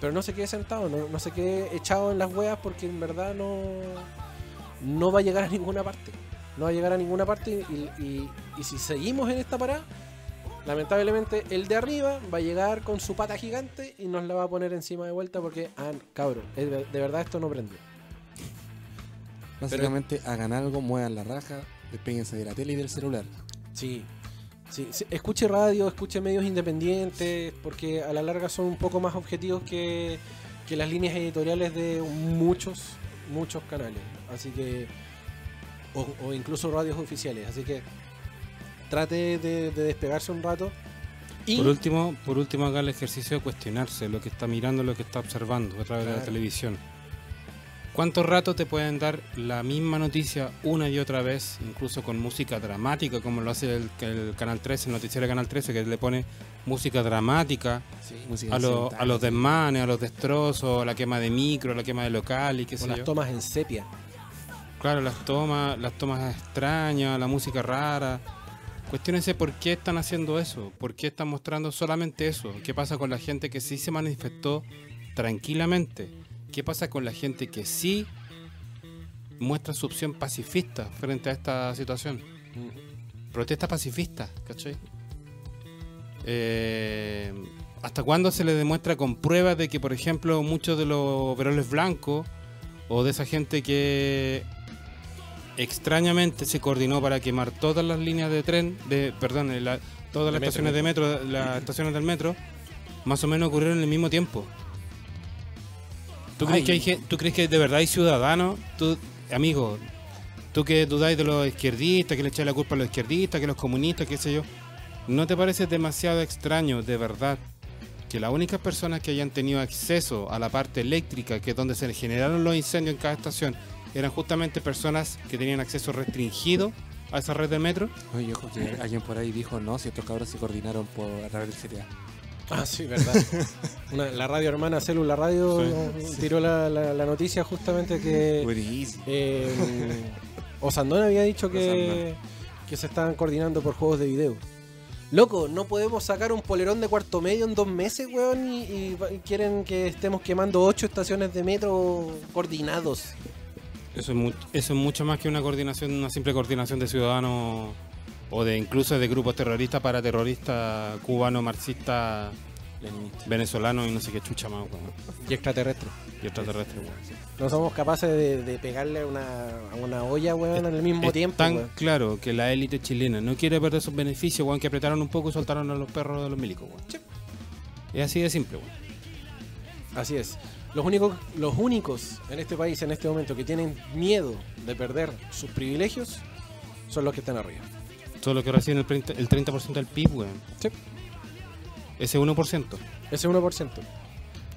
Pero no se quede sentado, no, no se quede echado en las huevas porque en verdad no, no va a llegar a ninguna parte. No va a llegar a ninguna parte y, y- y si seguimos en esta parada, lamentablemente el de arriba va a llegar con su pata gigante y nos la va a poner encima de vuelta porque, ah, cabrón, de, verdad esto no prende. Básicamente, hagan algo, muevan la raja, despéguense de la tele y del celular. Sí. Sí, sí, escuche radio, escuche medios independientes, porque a la larga son un poco más objetivos que, que las líneas editoriales de muchos, muchos canales. Así que. O, o incluso radios oficiales. Así que trate de, de despegarse un rato Y Por último, por último haga el ejercicio de cuestionarse lo que está mirando, lo que está observando a través de la televisión. ¿Cuánto rato te pueden dar la misma noticia una y otra vez, incluso con música dramática, como lo hace el, el Canal 13, el noticiero de Canal 13, que le pone música dramática Música a, lo- incidental. a los desmanes, a los destrozos, a la quema de micro, a la quema de local y qué con sé las yo? tomas en sepia. Claro, las tomas, las tomas extrañas, la música rara. Cuestiónense por qué están haciendo eso, por qué están mostrando solamente eso. ¿Qué pasa con la gente que sí se manifestó tranquilamente? ¿Qué pasa con la gente que sí muestra su opción pacifista frente a esta situación? Protesta pacifista, ¿cachai? Eh, ¿Hasta cuándo se le demuestra con pruebas de que, por ejemplo, muchos de los veroles blancos o de esa gente que extrañamente se coordinó para quemar todas las líneas de tren, de perdón, la- todas las metro, estaciones de metro, las *laughs* estaciones del metro, más o menos ocurrieron en el mismo tiempo. ¿Tú crees, que hay ¿Tú crees que de verdad hay ciudadanos? Tú, amigo, tú que dudáis de los izquierdistas, que le echáis la culpa a los izquierdistas, que los comunistas, qué sé yo, ¿no te parece demasiado extraño, de verdad, que las únicas personas que hayan tenido acceso a la parte eléctrica, que es donde se generaron los incendios en cada estación, eran justamente personas que tenían acceso restringido a esa red de metro? Oye, ojo, que alguien por ahí dijo, no, si estos cabros se coordinaron por, a través del CTA. Ah, sí, verdad. *laughs* Una- la radio hermana Célula Radio tiró la, la- la noticia justamente que Buenísimo. eh, Osandón había dicho que, que se estaban coordinando por juegos de video. Loco, no podemos sacar un polerón de cuarto medio en dos meses, weón, y quieren que estemos quemando ocho estaciones de metro coordinados. Eso es, mu- eso es mucho más que una coordinación, una simple coordinación de ciudadanos o de incluso de grupos terroristas, paraterroristas, cubano, marxista, Leninista. venezolano y no sé qué chucha más. Y extraterrestre. Y extraterrestre, weón. No somos capaces de, de pegarle a una, a una olla, weón, al mismo Es tiempo. tan weón. claro que la élite chilena no quiere perder sus beneficios, weón, que apretaron un poco y soltaron a los perros de los milicos, weón. Es así de simple, weón. Así es. Los únicos, los únicos en este país en este momento que tienen miedo de perder sus privilegios son los que están arriba. Solo que reciben el 30%, el 30 del PIB, weón. Sí. Ese 1%. Ese 1%.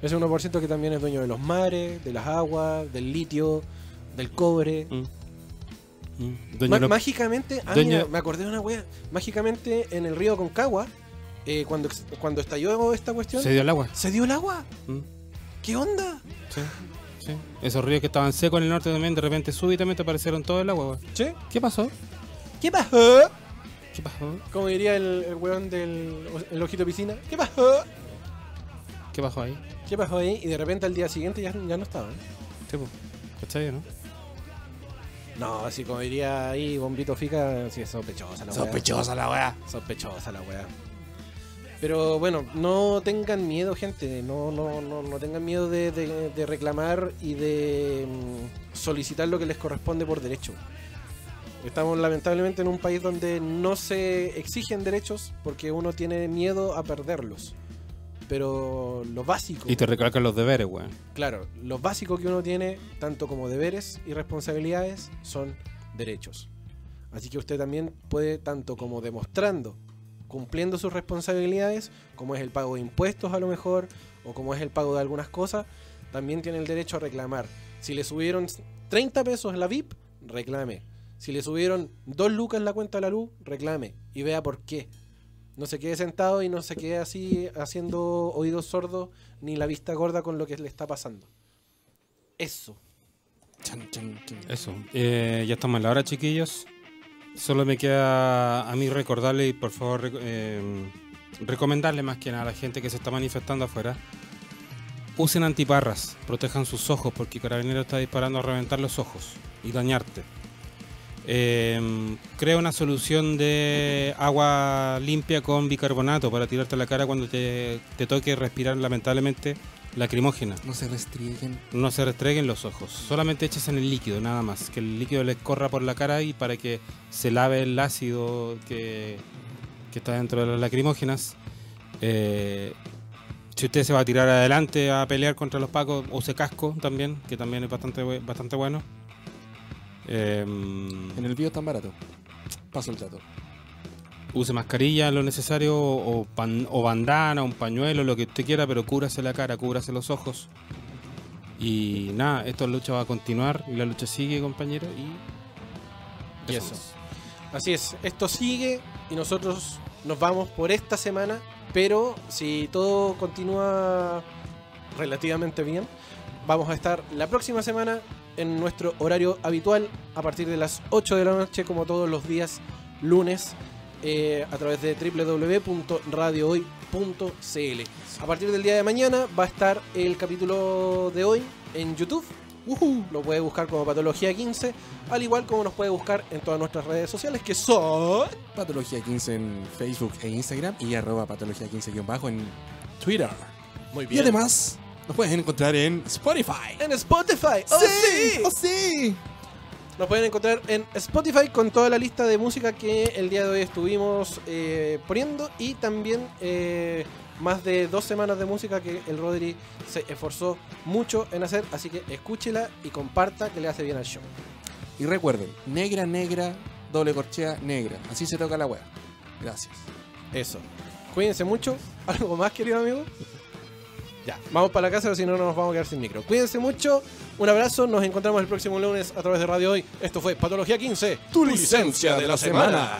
Ese 1% que también es dueño de los mares, de las aguas, del litio, del cobre. Mm. Mm. Doña Lo- mágicamente, ah, Doña- mira, me acordé de una wea. Mágicamente en el río Concagua, eh, cuando, cuando estalló esta cuestión, se se, dio el agua. dio el agua. Mm. ¿Qué onda? Sí, sí. Esos ríos que estaban secos en el norte también, de repente súbitamente aparecieron todo el agua. ¿Sí? ¿Qué pasó? ¿Qué pasó? ¿Qué pasó? Como diría el, el weón del el ojito piscina. ¿Qué pasó? ¿Qué pasó ahí? ¿Qué pasó ahí? Y de repente al día siguiente ya, ya no estaban. Sí, po. ¿Cachai, no? No, así como diría ahí Bombito Fica, sí es sospechosa la weá. Sospechosa la weá. Sospechosa la weá. Pero bueno, no tengan miedo, gente. No, no, no, no tengan miedo de, de- de reclamar y de mm, solicitar lo que les corresponde por derecho. Estamos lamentablemente en un país donde no se exigen derechos porque uno tiene miedo a perderlos. Pero lo básico, Y te recalcan los deberes, weón. claro, lo básico que uno tiene, tanto como deberes y responsabilidades, son derechos. Así que usted también puede, tanto como demostrando, cumpliendo sus responsabilidades, como es el pago de impuestos a lo mejor, o como es el pago de algunas cosas, también tiene el derecho a reclamar. Si le subieron 30 pesos la VIP, reclame. Si le subieron 2 lucas en la cuenta de la luz, reclame. Y vea por qué. No se quede sentado y no se quede así haciendo oídos sordos ni la vista gorda con lo que le está pasando. Eso. Eso. Eh, ya estamos en la hora, chiquillos. Solo me queda a mí recordarle y por favor eh, recomendarle más que nada a la gente que se está manifestando afuera. Usen antiparras, protejan sus ojos porque Carabinero está disparando a reventar los ojos y dañarte. Eh, crea una solución de agua limpia con bicarbonato para tirarte a la cara cuando te toque respirar lamentablemente lacrimógena. No se restrieguen. No se restreguen los ojos, solamente eches en el líquido, nada más. Que el líquido les corra por la cara y para que se lave el ácido que, que está dentro de las lacrimógenas. Eh, si usted se va a tirar adelante a pelear contra los pacos, use casco también, que también es bastante, bastante bueno. Eh, En el bio tan barato. Paso el dato. Use mascarilla lo necesario o, pan- o bandana, un pañuelo, lo que usted quiera, pero cúbrase la cara, cúbrase los ojos. Y nada, esta lucha va a continuar y la lucha sigue, compañero. Y, Y eso. Así es, esto sigue y nosotros nos vamos por esta semana, pero si todo continúa relativamente bien, vamos a estar la próxima semana en nuestro horario habitual a partir de las 8 de la noche, como todos los días lunes, eh, a través de www.radiohoy.cl. A partir del día de mañana va a estar el capítulo de hoy en YouTube. Lo puede buscar como Patología 15, al igual como nos puede buscar en todas nuestras redes sociales, que son... Patología 15 en Facebook e Instagram y arroba patología 15 bajo en Twitter. Muy Y además nos pueden encontrar en Spotify. en Spotify. ¡Oh, sí! ¡Oh, sí! Nos pueden encontrar en Spotify con toda la lista de música que el día de hoy estuvimos eh, poniendo y también eh, más de dos semanas de música que el Rodri se esforzó mucho en hacer. Así que escúchela y comparta que le hace bien al show. Y recuerden, negra, negra, doble corchea, negra. Así se toca la web. Gracias. Eso. Cuídense mucho. *laughs* ¿Algo más, querido amigo? Ya, vamos para la casa, o si no, no nos vamos a quedar sin micro. Cuídense mucho. Un abrazo. Nos encontramos el próximo lunes a través de Radio Hoy. Esto fue Patología 15. Tu licencia de la semana.